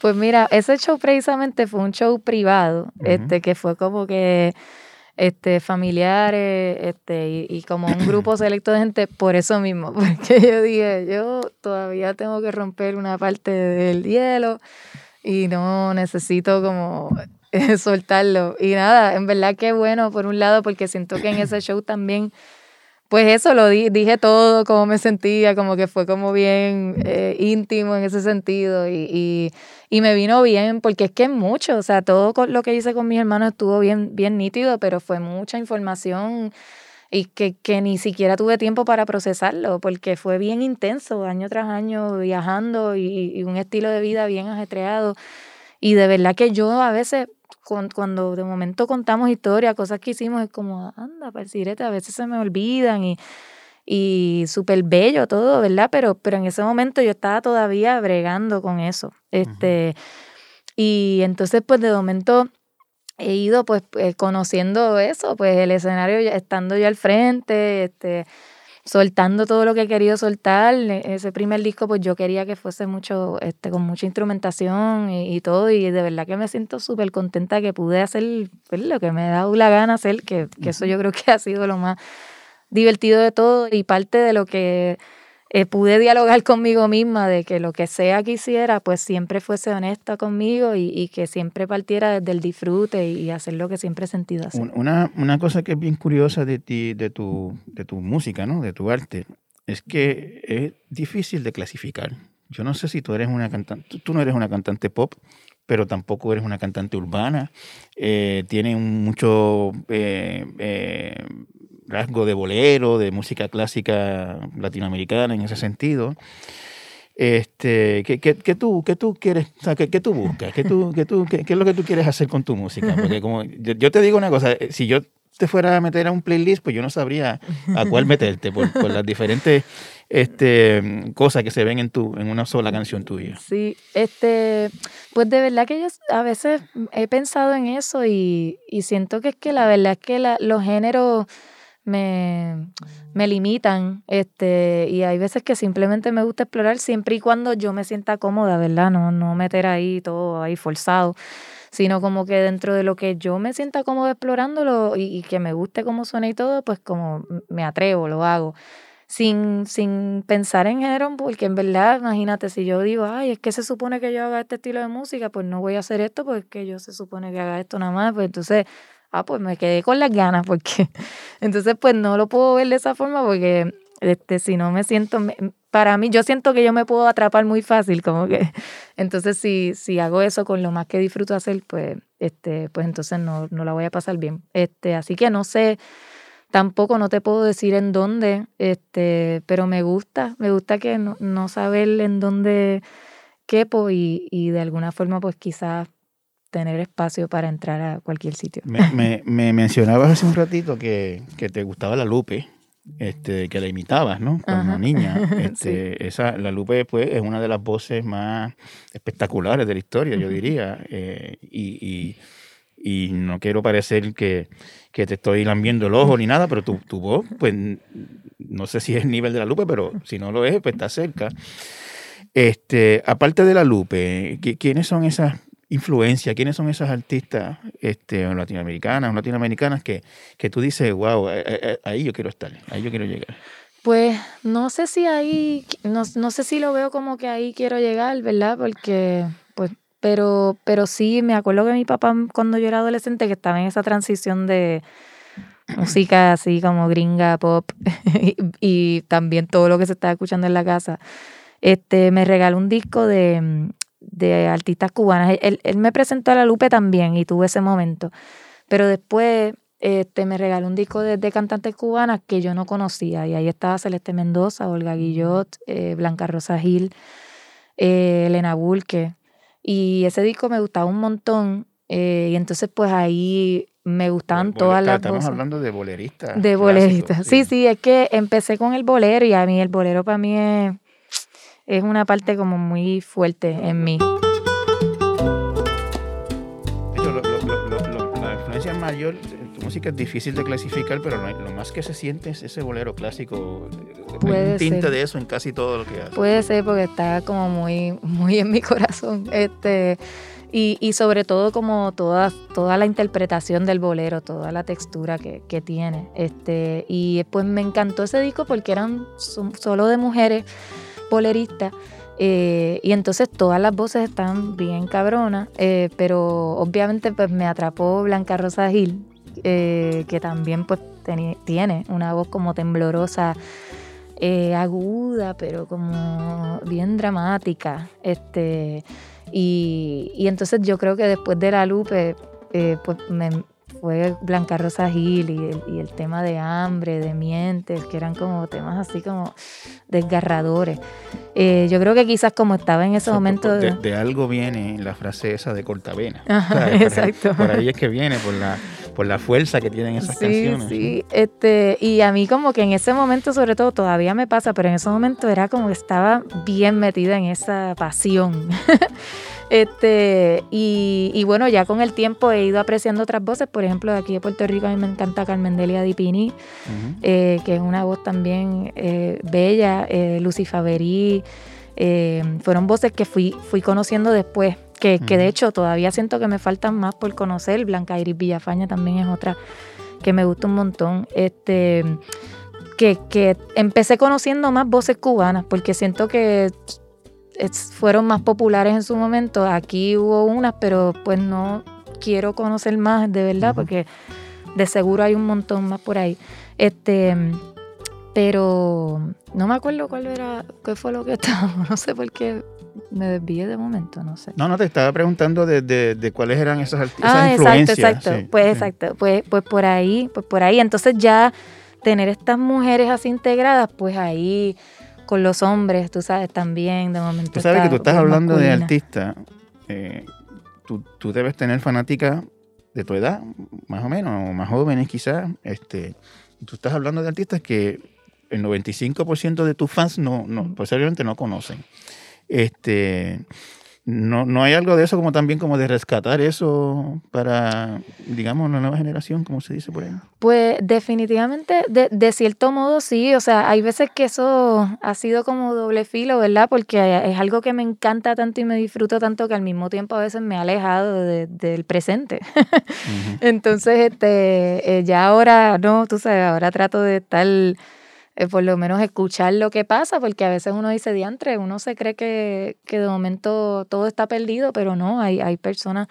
Pues mira, ese show precisamente fue un show privado, este, que fue como que este, familiares, este, y, como un grupo selecto de gente, por eso mismo, porque yo dije, yo todavía tengo que romper una parte del hielo y no necesito como soltarlo. Y nada, en verdad que bueno, por un lado, porque siento que en ese show también pues eso, lo dije todo, cómo me sentía, como que fue como bien eh, íntimo en ese sentido y, y, me vino bien, porque es que es mucho, o sea, todo lo que hice con mis hermanos estuvo bien, bien nítido, pero fue mucha información y que, que ni siquiera tuve tiempo para procesarlo, porque fue bien intenso, año tras año, viajando y, y un estilo de vida bien ajetreado. Y de verdad que yo a veces cuando de momento contamos historias, cosas que hicimos, es como, anda, parcirete, a veces se me olvidan y, y súper bello todo, ¿verdad? Pero, pero en ese momento yo estaba todavía bregando con eso. Este, Y entonces, pues de momento he ido pues eh, conociendo eso, pues el escenario, estando yo al frente, este, soltando todo lo que he querido soltar. Ese primer disco, pues yo quería que fuese mucho, este, con mucha instrumentación y, todo, y de verdad que me siento súper contenta que pude hacer pues, lo que me dado la gana hacer, que, que eso yo creo que ha sido lo más divertido de todo y parte de lo que eh, pude dialogar conmigo misma de que lo que sea que hiciera, pues siempre fuese honesta conmigo y, que siempre partiera desde el disfrute y, hacer lo que siempre he sentido hacer. Una, una cosa que es bien curiosa de ti, de tu, de tu música, ¿no? De tu arte, es que es difícil de clasificar. Yo no sé si tú eres una cantante, tú no eres una cantante pop, pero tampoco eres una cantante urbana. Eh, tiene mucho eh, eh, rasgo de bolero, de música clásica latinoamericana en ese sentido. Este, ¿qué, qué, qué tú, qué tú quieres, o sea, qué, qué tú buscas? ¿Qué, tú, qué, tú, qué, es lo que tú quieres hacer con tu música? Porque como yo, te digo una cosa, eh, si yo te fuera a meter a un playlist, pues yo no sabría a cuál meterte por, por las diferentes este, cosas que se ven en, tu, en una sola canción tuya. Sí, este, pues de verdad que yo a veces he pensado en eso y, y siento que es que la verdad es que la, los géneros me, me limitan. Este, y hay veces que simplemente me gusta explorar siempre y cuando yo me sienta cómoda, ¿verdad? No, no meter ahí todo ahí forzado, sino como que dentro de lo que yo me sienta cómoda explorándolo y, y que me guste cómo suena y todo, pues como me atrevo, lo hago. Sin, sin pensar en género, porque en verdad, imagínate, si yo digo, ay, es que se supone que yo haga este estilo de música, pues no voy a hacer esto porque yo se supone que haga esto nada más, pues entonces ah, pues me quedé con las ganas, porque entonces pues no lo puedo ver de esa forma porque este, si no me siento, para mí yo siento que yo me puedo atrapar muy fácil, como que, entonces si, si hago eso con lo más que disfruto hacer, pues, este, pues entonces no, no la voy a pasar bien. Este, así que no sé, tampoco no te puedo decir en dónde, este, pero me gusta, me gusta que no, no saber en dónde quepo y, y de alguna forma pues quizás tener espacio para entrar a cualquier sitio. Me, me, mencionabas hace un ratito que, que, te gustaba la Lupe, este, que la imitabas, ¿no? Como niña. Este, esa, la Lupe pues, es una de las voces más espectaculares de la historia, yo diría. Eh, y, y, y, no quiero parecer que, que, te estoy lambiendo el ojo ni nada, pero tu, tu voz, pues no sé si es el nivel de la Lupe, pero si no lo es, pues está cerca. Este, aparte de la Lupe, ¿quiénes son esas influencias? ¿Quiénes son esas artistas este, latinoamericanas o latinoamericanas que, que tú dices, wow, eh, eh, eh, ahí yo quiero estar, ahí yo quiero llegar? Pues no sé si ahí, no, no sé si lo veo como que ahí quiero llegar, ¿verdad? Porque, pues, pero, pero sí, me acuerdo que mi papá cuando yo era adolescente que estaba en esa transición de música así como gringa, pop y, y también todo lo que se estaba escuchando en la casa este, me regaló un disco de, de artistas cubanas. Él, él, me presentó a la Lupe también y tuve ese momento. Pero después este, me regaló un disco de, de, cantantes cubanas que yo no conocía. Y ahí estaba Celeste Mendoza, Olga Guillot, eh, Blanca Rosa Gil, eh, Elena Bulque. Y ese disco me gustaba un montón. Eh, y entonces pues ahí me gustaban todas las Estamos hablando de boleristas. De boleristas. Sí. sí, sí, es que empecé con el bolero y a mí el bolero para mí es es una parte como muy fuerte en mí. la influencia mayor, tu música es difícil de clasificar, pero lo, más que se siente es ese bolero clásico. Puede un tinte de eso en casi todo lo que hace. Puede ser porque está como muy, muy en mi corazón. Este, y, y, sobre todo como toda, toda la interpretación del bolero, toda la textura que, que, tiene. Este, y pues me encantó ese disco porque eran solo de mujeres polerista. Eh, y entonces todas las voces están bien cabronas, eh, pero obviamente pues me atrapó Blanca Rosa Gil, eh, que también pues tiene una voz como temblorosa, aguda, pero como bien dramática. Este, y, y, entonces yo creo que después de la Lupe, pues me, fue Blanca Rosa Gil y el, y el, tema de hambre, de mientes, que eran como temas así como desgarradores. Eh, yo creo que quizás como estaba en ese momento... De, de, algo viene la frase esa de cortavena. exacto. Por ahí es que viene, por la, por la fuerza que tienen esas sí, canciones. Sí, este, y a mí como que en ese momento sobre todo todavía me pasa, pero en ese momento era como que estaba bien metida en esa pasión. Este, y, bueno, ya con el tiempo he ido apreciando otras voces. Por ejemplo, de aquí de Puerto Rico a mí me encanta Carmendelia Dipini, eh, que es una voz también eh, bella. Eh, Lucy Faverí. Eh, fueron voces que fui, fui conociendo después. Que, que, de hecho todavía siento que me faltan más por conocer. Blanca Iris Villafaña también es otra que me gusta un montón. Este, que, que empecé conociendo más voces cubanas, porque siento que fueron más populares en su momento. Aquí hubo unas, pero pues no quiero conocer más de verdad, porque de seguro hay un montón más por ahí. Este, pero no me acuerdo cuál era, qué fue lo que estábamos, no sé por qué me desvié de momento, no sé. No, no, te estaba preguntando de, de, cuáles eran esas, esas ah, influencias. Exacto, exacto. pues exacto, pues, pues por ahí, pues por ahí. Entonces ya tener estas mujeres así integradas, pues ahí con los hombres, tú sabes, también de momento. Tú sabes que tú estás hablando de artistas, eh, tú, tú, debes tener fanáticas de tu edad, más o menos, o más jóvenes quizás. Este, tú estás hablando de artistas que el 95% de tus fans no, no, posiblemente no conocen. Este, no, no hay algo de eso como también como de rescatar eso para, digamos, una nueva generación, como se dice por ahí. Pues definitivamente, de, de, cierto modo sí, o sea, hay veces que eso ha sido como doble filo, ¿verdad? Porque es algo que me encanta tanto y me disfruto tanto que al mismo tiempo a veces me ha alejado de, del presente. Entonces, este, eh, ya ahora, no, tú sabes, ahora trato de estar eh, por lo menos escuchar lo que pasa, porque a veces uno dice diantre, uno se cree que, que de momento todo está perdido, pero no, hay, hay personas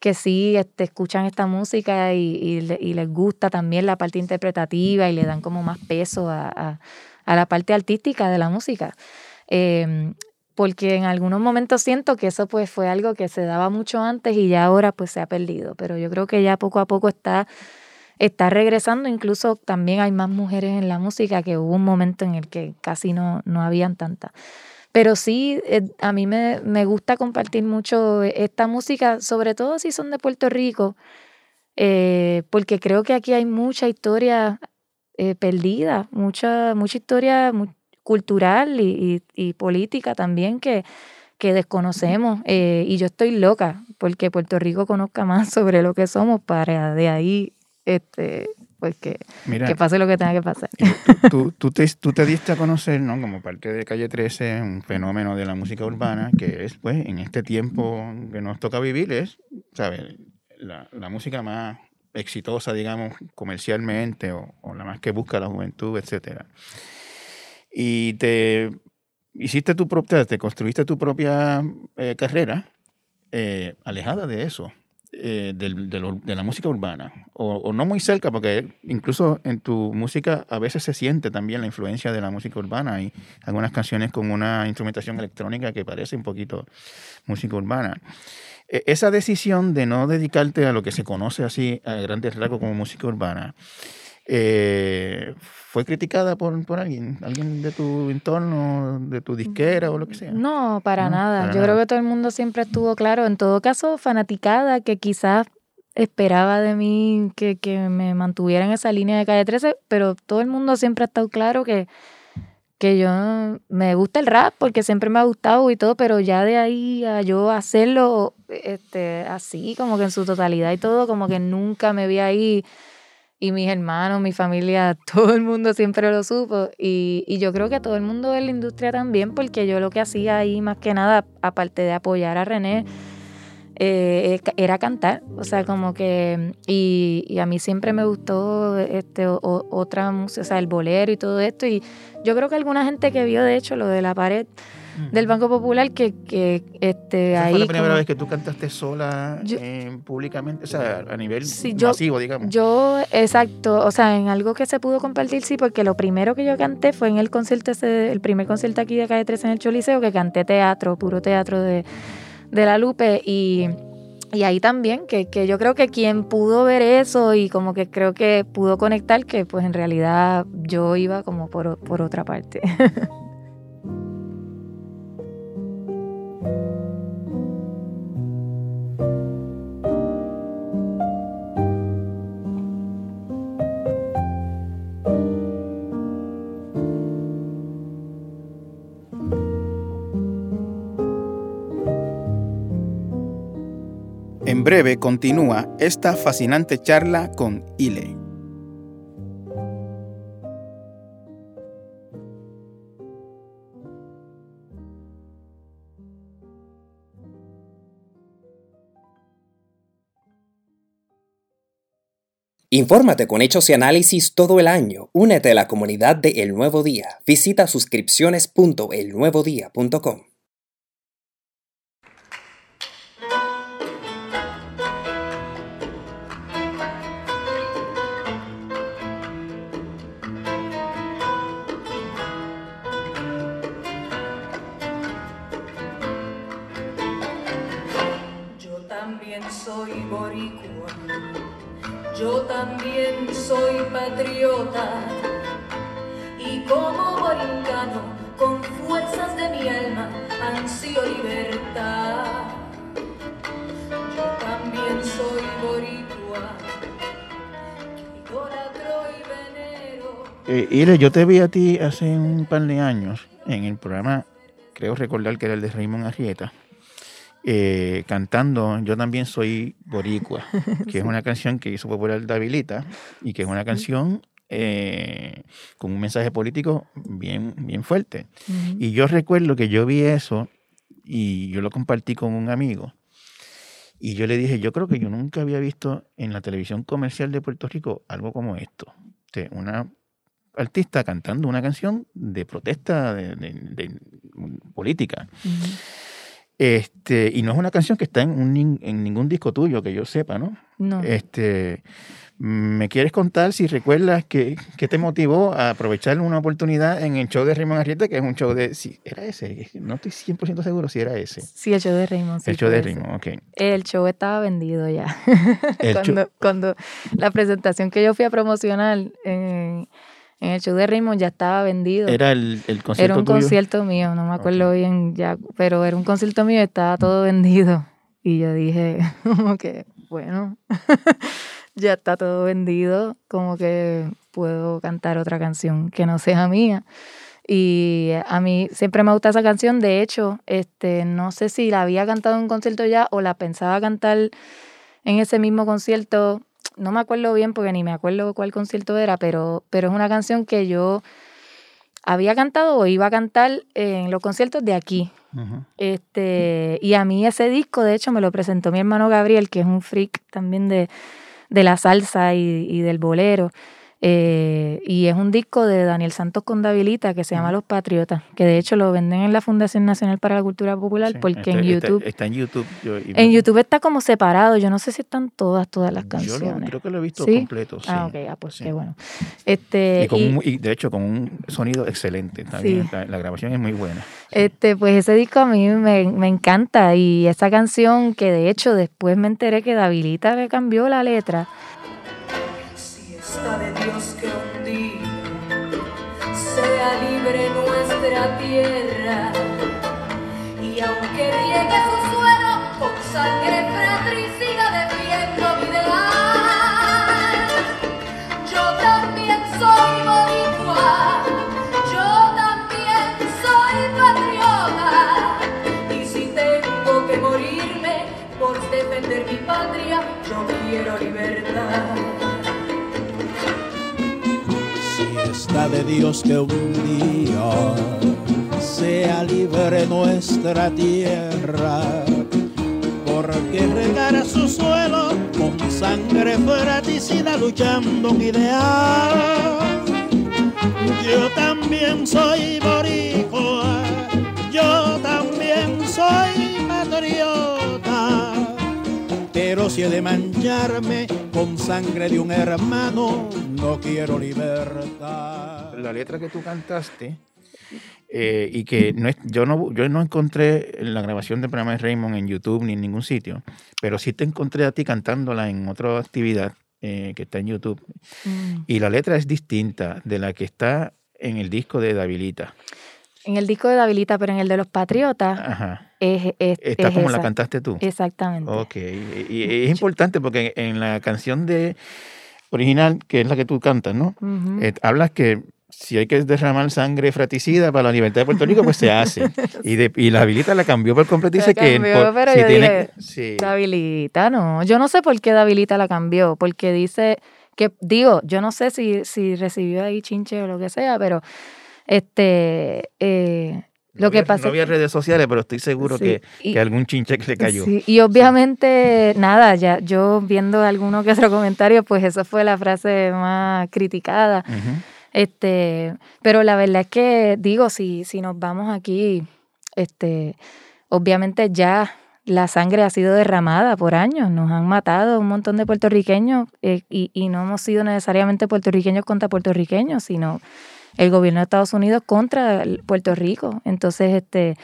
que sí este, escuchan esta música y, y, les gusta también la parte interpretativa y le dan como más peso a, a, a la parte artística de la música. Eh, porque en algunos momentos siento que eso pues fue algo que se daba mucho antes y ya ahora pues se ha perdido, pero yo creo que ya poco a poco está está regresando, incluso también hay más mujeres en la música, que hubo un momento en el que casi no, no habían tantas. Pero sí, eh, a mí me, me, gusta compartir mucho esta música, sobre todo si son de Puerto Rico, eh, porque creo que aquí hay mucha historia eh, perdida, mucha, mucha historia cultural y, y, política también que, que desconocemos. y yo estoy loca porque Puerto Rico conozca más sobre lo que somos para de ahí este, pues que, que pase lo que tenga que pasar. Tú, tú, te, tú te diste a conocer, ¿no? Como parte de Calle 13, un fenómeno de la música urbana, que es, pues, en este tiempo que nos toca vivir, es, ¿sabes? La, la música más exitosa, digamos, comercialmente, o, o, la más que busca la juventud, etcétera. Y te hiciste tu propia, te construiste tu propia eh, carrera eh, alejada de eso. Eh, de, la música urbana, o, no muy cerca, porque incluso en tu música a veces se siente también la influencia de la música urbana. Hay algunas canciones con una instrumentación electrónica que parece un poquito música urbana. E, esa decisión de no dedicarte a lo que se conoce así a grandes rasgos como música urbana, eh, ¿Fue criticada por, por, alguien? ¿Alguien de tu entorno, de tu disquera o lo que sea? No, para nada. Yo creo que todo el mundo siempre estuvo claro. En todo caso, fanaticada, que quizás esperaba de mí que, que me mantuviera en esa línea de calle 13, pero todo el mundo siempre ha estado claro que, que yo me gusta el rap porque siempre me ha gustado y todo, pero ya de ahí a yo hacerlo este, así, como que en su totalidad y todo, como que nunca me vi ahí y mis hermanos, mi familia, todo el mundo siempre lo supo. Y, y, yo creo que todo el mundo de la industria también, porque yo lo que hacía ahí más que nada, aparte de apoyar a René, eh, era cantar. O sea, como que. Y, y a mí siempre me gustó este, otra música, o sea, el bolero y todo esto. Y yo creo que alguna gente que vio, de hecho, lo de la pared del Banco Popular que, que este, ¿Esa ahí... fue la primera vez que tú cantaste sola eh, públicamente? O sea, a nivel masivo, digamos. Yo, exacto, o sea, en algo que se pudo compartir, sí, porque lo primero que yo canté fue en el concierto, ese, el primer concierto aquí de Calle 13 en el Choliseo, que canté teatro, puro teatro de, de La Lupe, y... Y ahí también, que, que, yo creo que quien pudo ver eso y como que creo que pudo conectar, que pues en realidad yo iba como por, por otra parte. En breve continúa esta fascinante charla con Ile. Infórmate con hechos y análisis todo el año. Únete a la comunidad de El Nuevo Día. Visita suscripciones.elnuevodía.com. soy patriota y como borincano, con fuerzas de mi alma, ansío libertad. Yo también soy boricua. Eh, Ire, yo te vi a ti hace un par de años en el programa, creo recordar que era el de Raymond Arrieta eh, cantando Yo también soy boricua, que es una canción que hizo popular Davilita y que es una canción eh, con un mensaje político bien, bien fuerte. Y yo recuerdo que yo vi eso y yo lo compartí con un amigo. Y yo le dije, yo creo que yo nunca había visto en la televisión comercial de Puerto Rico algo como esto. una artista cantando una canción de protesta de, política. Este, y no es una canción que está en, un, en ningún disco tuyo, que yo sepa, ¿no? No. Este, ¿Me quieres contar si recuerdas qué te motivó a aprovechar una oportunidad en el show de Raymond Arrieta, que es un show de... Sí, ¿Era ese? No estoy 100% seguro si era ese. Sí, el show de Raymond. el show de Raymond, ok. El show estaba vendido ya. cuando, cuando la presentación que yo fui a promocionar en, en el show de Raymond ya estaba vendido. Era el, el concierto Era un tuyo? concierto mío, no me acuerdo bien ya, pero era un concierto mío y estaba todo vendido. Y yo dije, como que, bueno, ya está todo vendido, como que puedo cantar otra canción que no sea mía. Y a mí siempre me gusta esa canción, de hecho, este, no sé si la había cantado en un concierto ya o la pensaba cantar en ese mismo concierto, no me acuerdo bien porque ni me acuerdo cuál concierto era, pero, pero es una canción que yo había cantado o iba a cantar en los conciertos de aquí. Este, y a mí ese disco, de hecho, me lo presentó mi hermano Gabriel, que es un freak también de, de la salsa y, y del bolero. Eh, y es un disco de Daniel Santos con Davilita que se llama Los Patriotas, que de hecho lo venden en la Fundación Nacional para la Cultura Popular Sí, porque está- en está- YouTube... Está, en YouTube. yo- En YouTube está como separado, yo no sé si están todas, todas las Yo canciones. lo, creo que lo he visto ¿Sí? completo. Sí. Ah, ok, ah, pues sí. qué bueno. Este, Y, con y- un- y de hecho, con un sonido excelente. también. La grabación es muy buena. Este, pues ese disco a mí me, me encanta y esa canción que de hecho después me enteré que Davilita le cambió la letra. De Dios que un día sea libre nuestra tierra. Y aunque riegue su suelo con sangre Dios que un día sea libre nuestra tierra, porque regar su suelo con sangre fratricida luchando un ideal. Yo también soy boricua, yo también soy patriota. Pero si he de mancharme con sangre de un hermano, no quiero libertad. La letra que tú cantaste eh, y que no es, yo no yo no encontré la grabación del programa de Raymond en YouTube ni en ningún sitio, pero sí te encontré a ti cantándola en otra actividad eh, que está en YouTube. Mm. Y la letra es distinta de la que está en el disco de Davilita. En el disco de Davilita, pero en el de los Patriotas Ajá. es, es, Está es como la esa. cantaste tú. Exactamente. Ok, y es importante porque en la canción de original, que es la que tú cantas, ¿no? Ujú. Eh, hablas que si hay que derramar sangre fratricida para la libertad de Puerto Rico, pues se hace. Y, de, y la habilita la cambió por completo. La Dice que cambió, por- pero si yo tiene, dije, sí, Davilita, no. Yo no sé por qué Davilita la cambió, porque dice que, digo, yo no sé si, si recibió ahí chinche o lo que sea, pero este, eh, no lo que pasa no había redes sociales, pero estoy seguro Sí, que, y- que algún chinche que le cayó. Sí, y obviamente, nada, ya yo viendo alguno que otro comentario, pues esa fue la frase más criticada. Este, pero la verdad es que digo, si, si nos vamos aquí, este, obviamente ya la sangre ha sido derramada por años, nos han matado un montón de puertorriqueños eh, y, y no hemos sido necesariamente puertorriqueños contra puertorriqueños, sino el gobierno de Estados Unidos contra Puerto Rico. Entonces, este,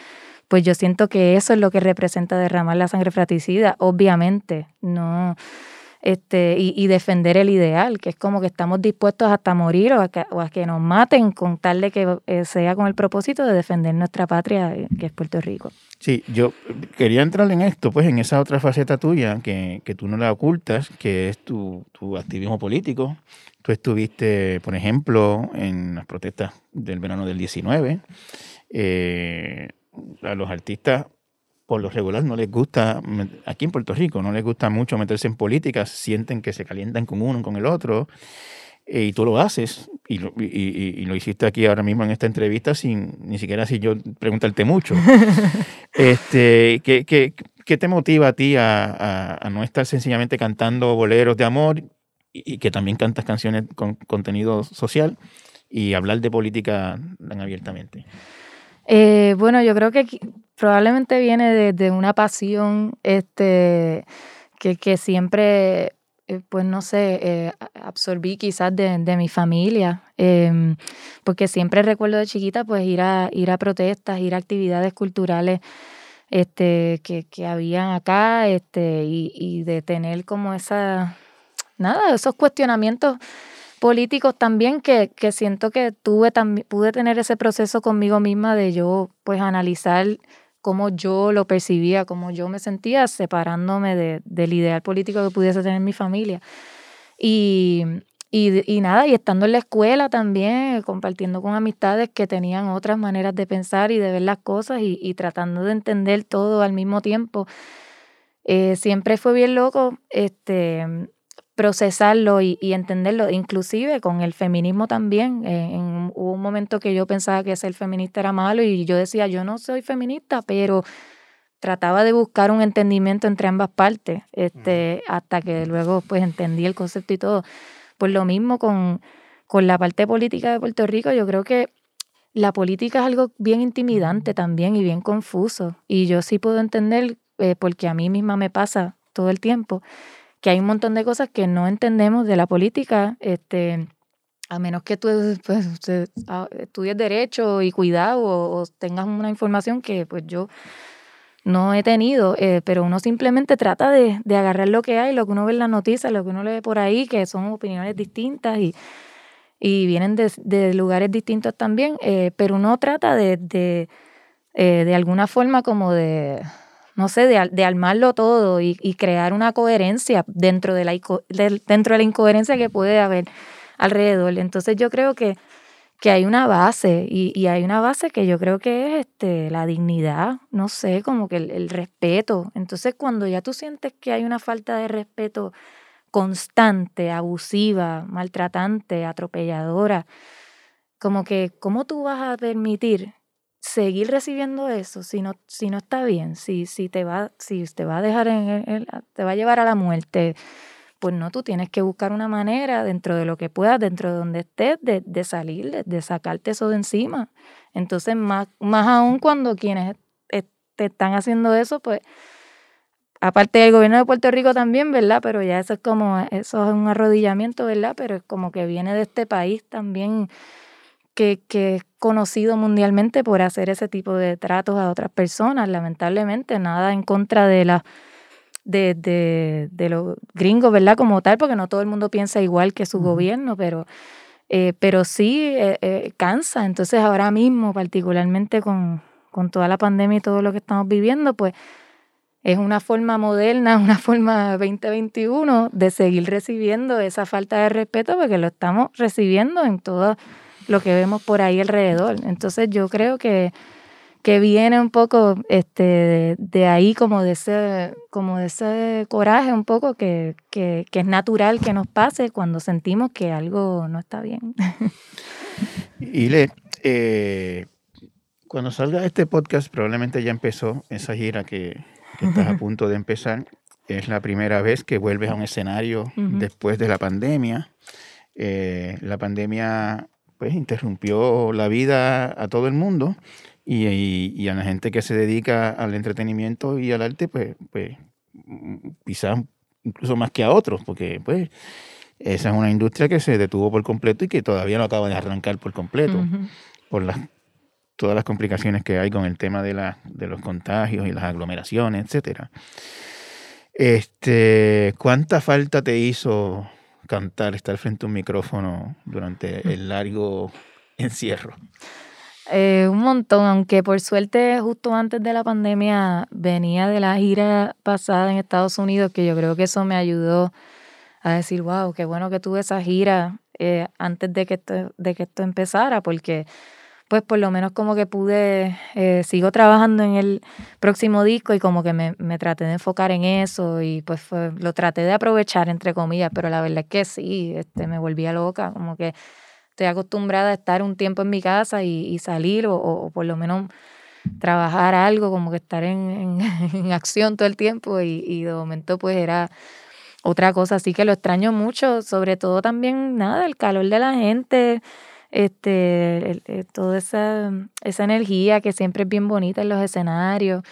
pues yo siento que eso es lo que representa derramar la sangre fratricida, obviamente, no este, y, defender el ideal, que es como que estamos dispuestos hasta morir o a que, que nos maten con tal de que eh, sea con el propósito de defender nuestra patria, eh, que es Puerto Rico. Sí, yo quería entrar en esto, pues en esa otra faceta tuya que, que tú no la ocultas, que es tu, tu activismo político. Tú estuviste, por ejemplo, en las protestas del verano del 19. Eh, a los artistas, por lo regular, no les gusta, aquí en Puerto Rico, no les gusta mucho meterse en políticas, sienten que se calientan con uno, con el otro. Eh, y tú lo haces, y lo, y- y- y lo hiciste aquí ahora mismo en esta entrevista sin ni siquiera si yo preguntarte mucho. Este, ¿qué, qué, qué te motiva a ti a, a- a no estar sencillamente cantando boleros de amor y, que también cantas canciones con contenido social y hablar de política tan abiertamente? Eh, bueno, yo creo que probablemente viene de, de una pasión este, que, que siempre, eh, pues no sé, eh, absorbí quizás de, de mi familia, em, porque siempre recuerdo de chiquita pues ir a, ir a protestas, ir a actividades culturales este, que, que habían acá este, y, y de tener como esa, nada, esos cuestionamientos políticos también que, que siento que tuve también pude tener ese proceso conmigo misma de yo pues analizar cómo yo lo percibía, cómo yo me sentía separándome de, del ideal político que pudiese tener mi familia. Y, y, y, nada, y estando en la escuela también, compartiendo con amistades que tenían otras maneras de pensar y de ver las cosas y, tratando de entender todo al mismo tiempo. Eh, siempre fue bien loco este, procesarlo y, y, entenderlo, inclusive con el feminismo también. Eh, en, hubo un momento que yo pensaba que ser feminista era malo y yo decía, yo no soy feminista, pero trataba de buscar un entendimiento entre ambas partes, este, hasta que luego pues entendí el concepto y todo. Pues lo mismo con, con la parte política de Puerto Rico, yo creo que la política es algo bien intimidante también y bien confuso. Y yo sí puedo entender, eh, porque a mí misma me pasa todo el tiempo, que hay un montón de cosas que no entendemos de la política, este, a menos que tú pues, estudies derecho y cuidado o, tengas una información que pues yo no he tenido, eh, pero uno simplemente trata de, agarrar lo que hay, lo que uno ve en las noticias, lo que uno lee por ahí, que son opiniones distintas y, vienen de, de, lugares distintos también, eh, pero uno trata de, de, eh, de alguna forma como de no sé, de, armarlo todo y, crear una coherencia dentro de, la, de, dentro de la incoherencia que puede haber alrededor. Entonces yo creo que, que hay una base y, y, hay una base que yo creo que es este, la dignidad, no sé, como que el, el respeto. Entonces cuando ya tú sientes que hay una falta de respeto constante, abusiva, maltratante, atropelladora, como que, ¿cómo tú vas a permitir seguir recibiendo eso si no, si no está bien, si, si, te va, si te va a dejar en el, te va a llevar a la muerte, pues no, tú tienes que buscar una manera dentro de lo que puedas, dentro de donde estés, de, de salir, de, sacarte eso de encima. Entonces, más, más aún cuando quienes te están haciendo eso, pues, aparte del gobierno de Puerto Rico también, ¿verdad? Pero ya eso es como, eso es un arrodillamiento, ¿verdad? Pero es como que viene de este país también que, que, conocido mundialmente por hacer ese tipo de tratos a otras personas. Lamentablemente, nada en contra de la de, de, de los gringos, ¿verdad? Como tal, porque no todo el mundo piensa igual que su gobierno, pero, eh, pero sí eh, eh, cansa. Entonces, ahora mismo, particularmente con, con toda la pandemia y todo lo que estamos viviendo, pues es una forma moderna, una forma 2021 de seguir recibiendo esa falta de respeto, porque lo estamos recibiendo en todas lo que vemos por ahí alrededor. Entonces yo creo que, que viene un poco este, de, de, ahí como de ese, como de ese coraje un poco que, que, que, es natural que nos pase cuando sentimos que algo no está bien. Y le, eh, cuando salga este podcast probablemente ya empezó esa gira que, que estás a punto de empezar. Es la primera vez que vuelves a un escenario uh -huh. después de la pandemia. Eh, la pandemia pues interrumpió la vida a todo el mundo y, y, y, a la gente que se dedica al entretenimiento y al arte, pues, pues quizás incluso más que a otros, porque pues esa es una industria que se detuvo por completo y que todavía no acaba de arrancar por completo, uh -huh. por las, todas las complicaciones que hay con el tema de, la, de los contagios y las aglomeraciones, etcétera. Este, ¿Cuánta falta te hizo cantar, estar frente a un micrófono durante el largo encierro? Eh, un montón, aunque por suerte justo antes de la pandemia venía de la gira pasada en Estados Unidos, que yo creo que eso me ayudó a decir, wow, qué bueno que tuve esa gira eh, antes de que, esto, de que esto empezara, porque pues por lo menos como que pude, eh, sigo trabajando en el próximo disco y como que me, me traté de enfocar en eso y pues lo traté de aprovechar entre comillas, pero la verdad es que sí, este, me volvía loca, como que estoy acostumbrada a estar un tiempo en mi casa y, salir o, por lo menos trabajar algo, como que estar en, en, en acción todo el tiempo y, y de momento pues era otra cosa, así que lo extraño mucho, sobre todo también nada, el calor de la gente, este, el, el, toda esa, esa energía que siempre es bien bonita en los escenarios.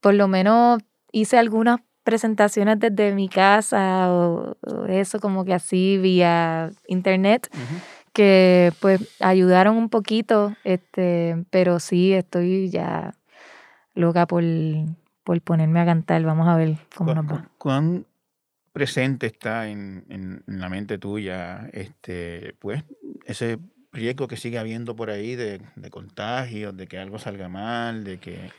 Por lo menos hice algunas presentaciones desde mi casa o, o eso como que así vía internet. Uh -huh. que pues ayudaron un poquito, este, pero sí estoy ya loca por, por ponerme a cantar. Vamos a ver cómo nos va. ¿Cuán presente está en, en- en la mente tuya, este, pues, ese riesgo que sigue habiendo por ahí de, de contagios, de que algo salga mal, de que,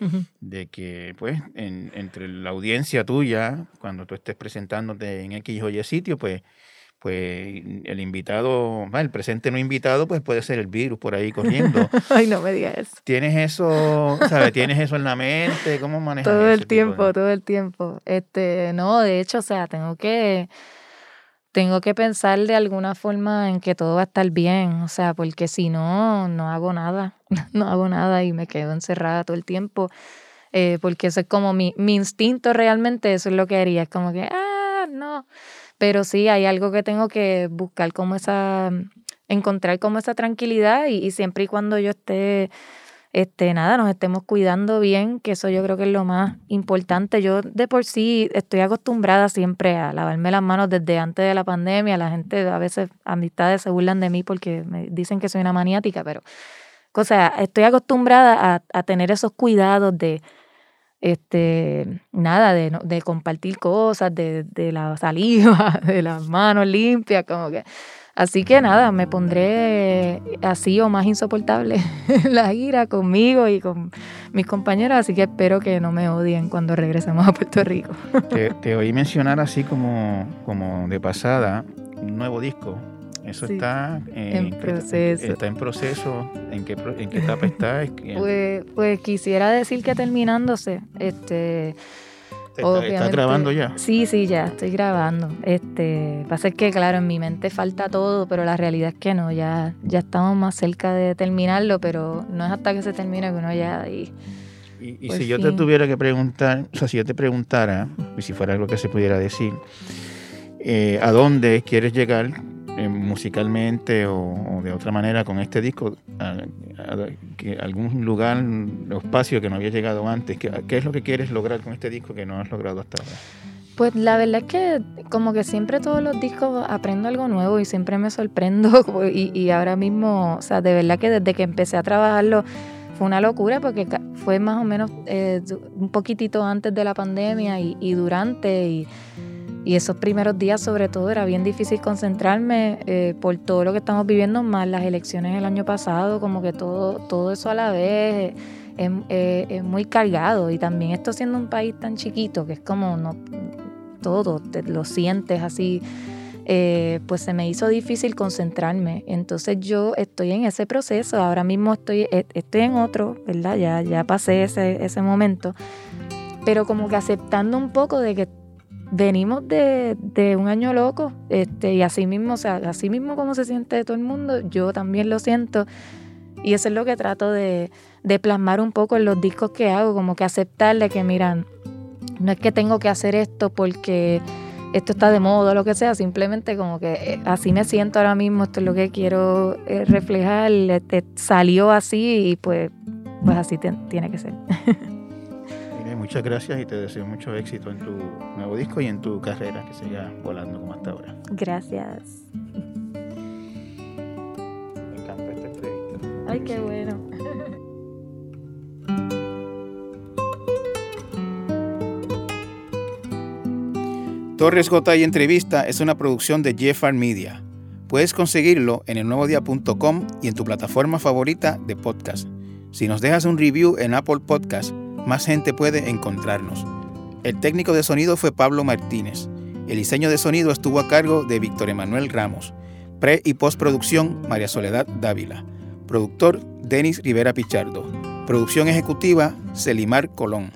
de que pues, en- entre la audiencia tuya, cuando tú estés presentándote en X o Y sitio, pues, pues el invitado, el presente no invitado, pues puede ser el virus por ahí corriendo. Ay, no me digas eso. ¿Tienes eso, sabes? ¿Tienes eso en la mente? ¿Cómo manejas Todo ese el tiempo, de- todo el tiempo. Este, no, de hecho, o sea, tengo que, tengo que pensar de alguna forma en que todo va a estar bien, o sea, porque si no, no hago nada, no hago nada y me quedo encerrada todo el tiempo, eh, porque eso es como mi, mi instinto realmente, eso es lo que haría, es como que, ah, no, pero sí, hay algo que tengo que buscar como esa, encontrar como esa tranquilidad y, y siempre y cuando yo esté este, nada, nos estemos cuidando bien, que eso yo creo que es lo más importante. Yo de por sí estoy acostumbrada siempre a lavarme las manos desde antes de la pandemia. La gente, a veces, amistades se burlan de mí porque me dicen que soy una maniática, pero, o sea, estoy acostumbrada a, a tener esos cuidados de, este, nada, de, de compartir cosas, de, de la saliva, de las manos limpias, como que... Así que nada, me pondré así o más insoportable la ira conmigo y con mis compañeros, así que espero que no me odien cuando regresemos a Puerto Rico. Te, te oí mencionar así como, como de pasada un nuevo disco. Eso Sí, está eh, en proceso. Está en proceso. ¿En qué, en qué etapa está? Pues, pues quisiera decir que terminándose, este, ¿Está, está obviamente- grabando ya? Sí, sí, ya estoy grabando. Este, pasa es que claro, en mi mente falta todo, pero la realidad es que no, ya, ya estamos más cerca de terminarlo, pero no es hasta que se termine que uno ya. Y, y Por si yo te tuviera que preguntar, o sea, si yo te preguntara, y si fuera algo que se pudiera decir, eh, ¿a dónde quieres llegar eh, musicalmente o, de otra manera con este disco? ¿A, a- que algún lugar o espacio que no había llegado antes? ¿Qué, es lo que quieres lograr con este disco que no has logrado hasta ahora? Pues la verdad es que como que siempre todos los discos aprendo algo nuevo y siempre me sorprendo y, ahora mismo, o sea, de verdad que desde que empecé a trabajarlo fue una locura porque fue más o menos eh, un poquitito antes de la pandemia y, y durante y, y esos primeros días sobre todo era bien difícil concentrarme eh, por todo lo que estamos viviendo más las elecciones el año pasado, como que todo, todo eso a la vez. eh, es, eh, es muy cargado. Y también esto siendo un país tan chiquito que es como no todo te lo sientes así pues se me hizo difícil concentrarme. Entonces yo estoy en ese proceso. Ahora mismo estoy eh, estoy en otro verdad ya ya pasé ese ese momento. Pero como que aceptando un poco de que venimos de, un año loco este y así mismo o sea así mismo como se siente todo el mundo yo también lo siento y eso es lo que trato de, plasmar un poco en los discos que hago, como que aceptarle que, miran, no es que tengo que hacer esto porque esto está de moda o lo que sea, simplemente como que eh, así me siento ahora mismo, esto es lo que quiero eh, reflejar, este, salió así y pues, pues así tiene que ser. Muchas gracias y te deseo mucho éxito en tu nuevo disco y en tu carrera, que siga volando como hasta ahora. Gracias. Me encanta esta entrevista. Ay, qué bueno. Torres J y Entrevista es una producción de Jeffar Media. Puedes conseguirlo en elnuevodía.com y en tu plataforma favorita de podcast. Si nos dejas un review en Apple Podcast, más gente puede encontrarnos. El técnico de sonido fue Pablo Martínez. El diseño de sonido estuvo a cargo de Víctor Emanuel Ramos. Pre y postproducción María Soledad Dávila. Productor Denis Rivera Pichardo. Producción ejecutiva Celimar Colón.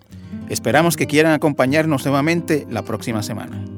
Esperamos que quieran acompañarnos nuevamente la próxima semana.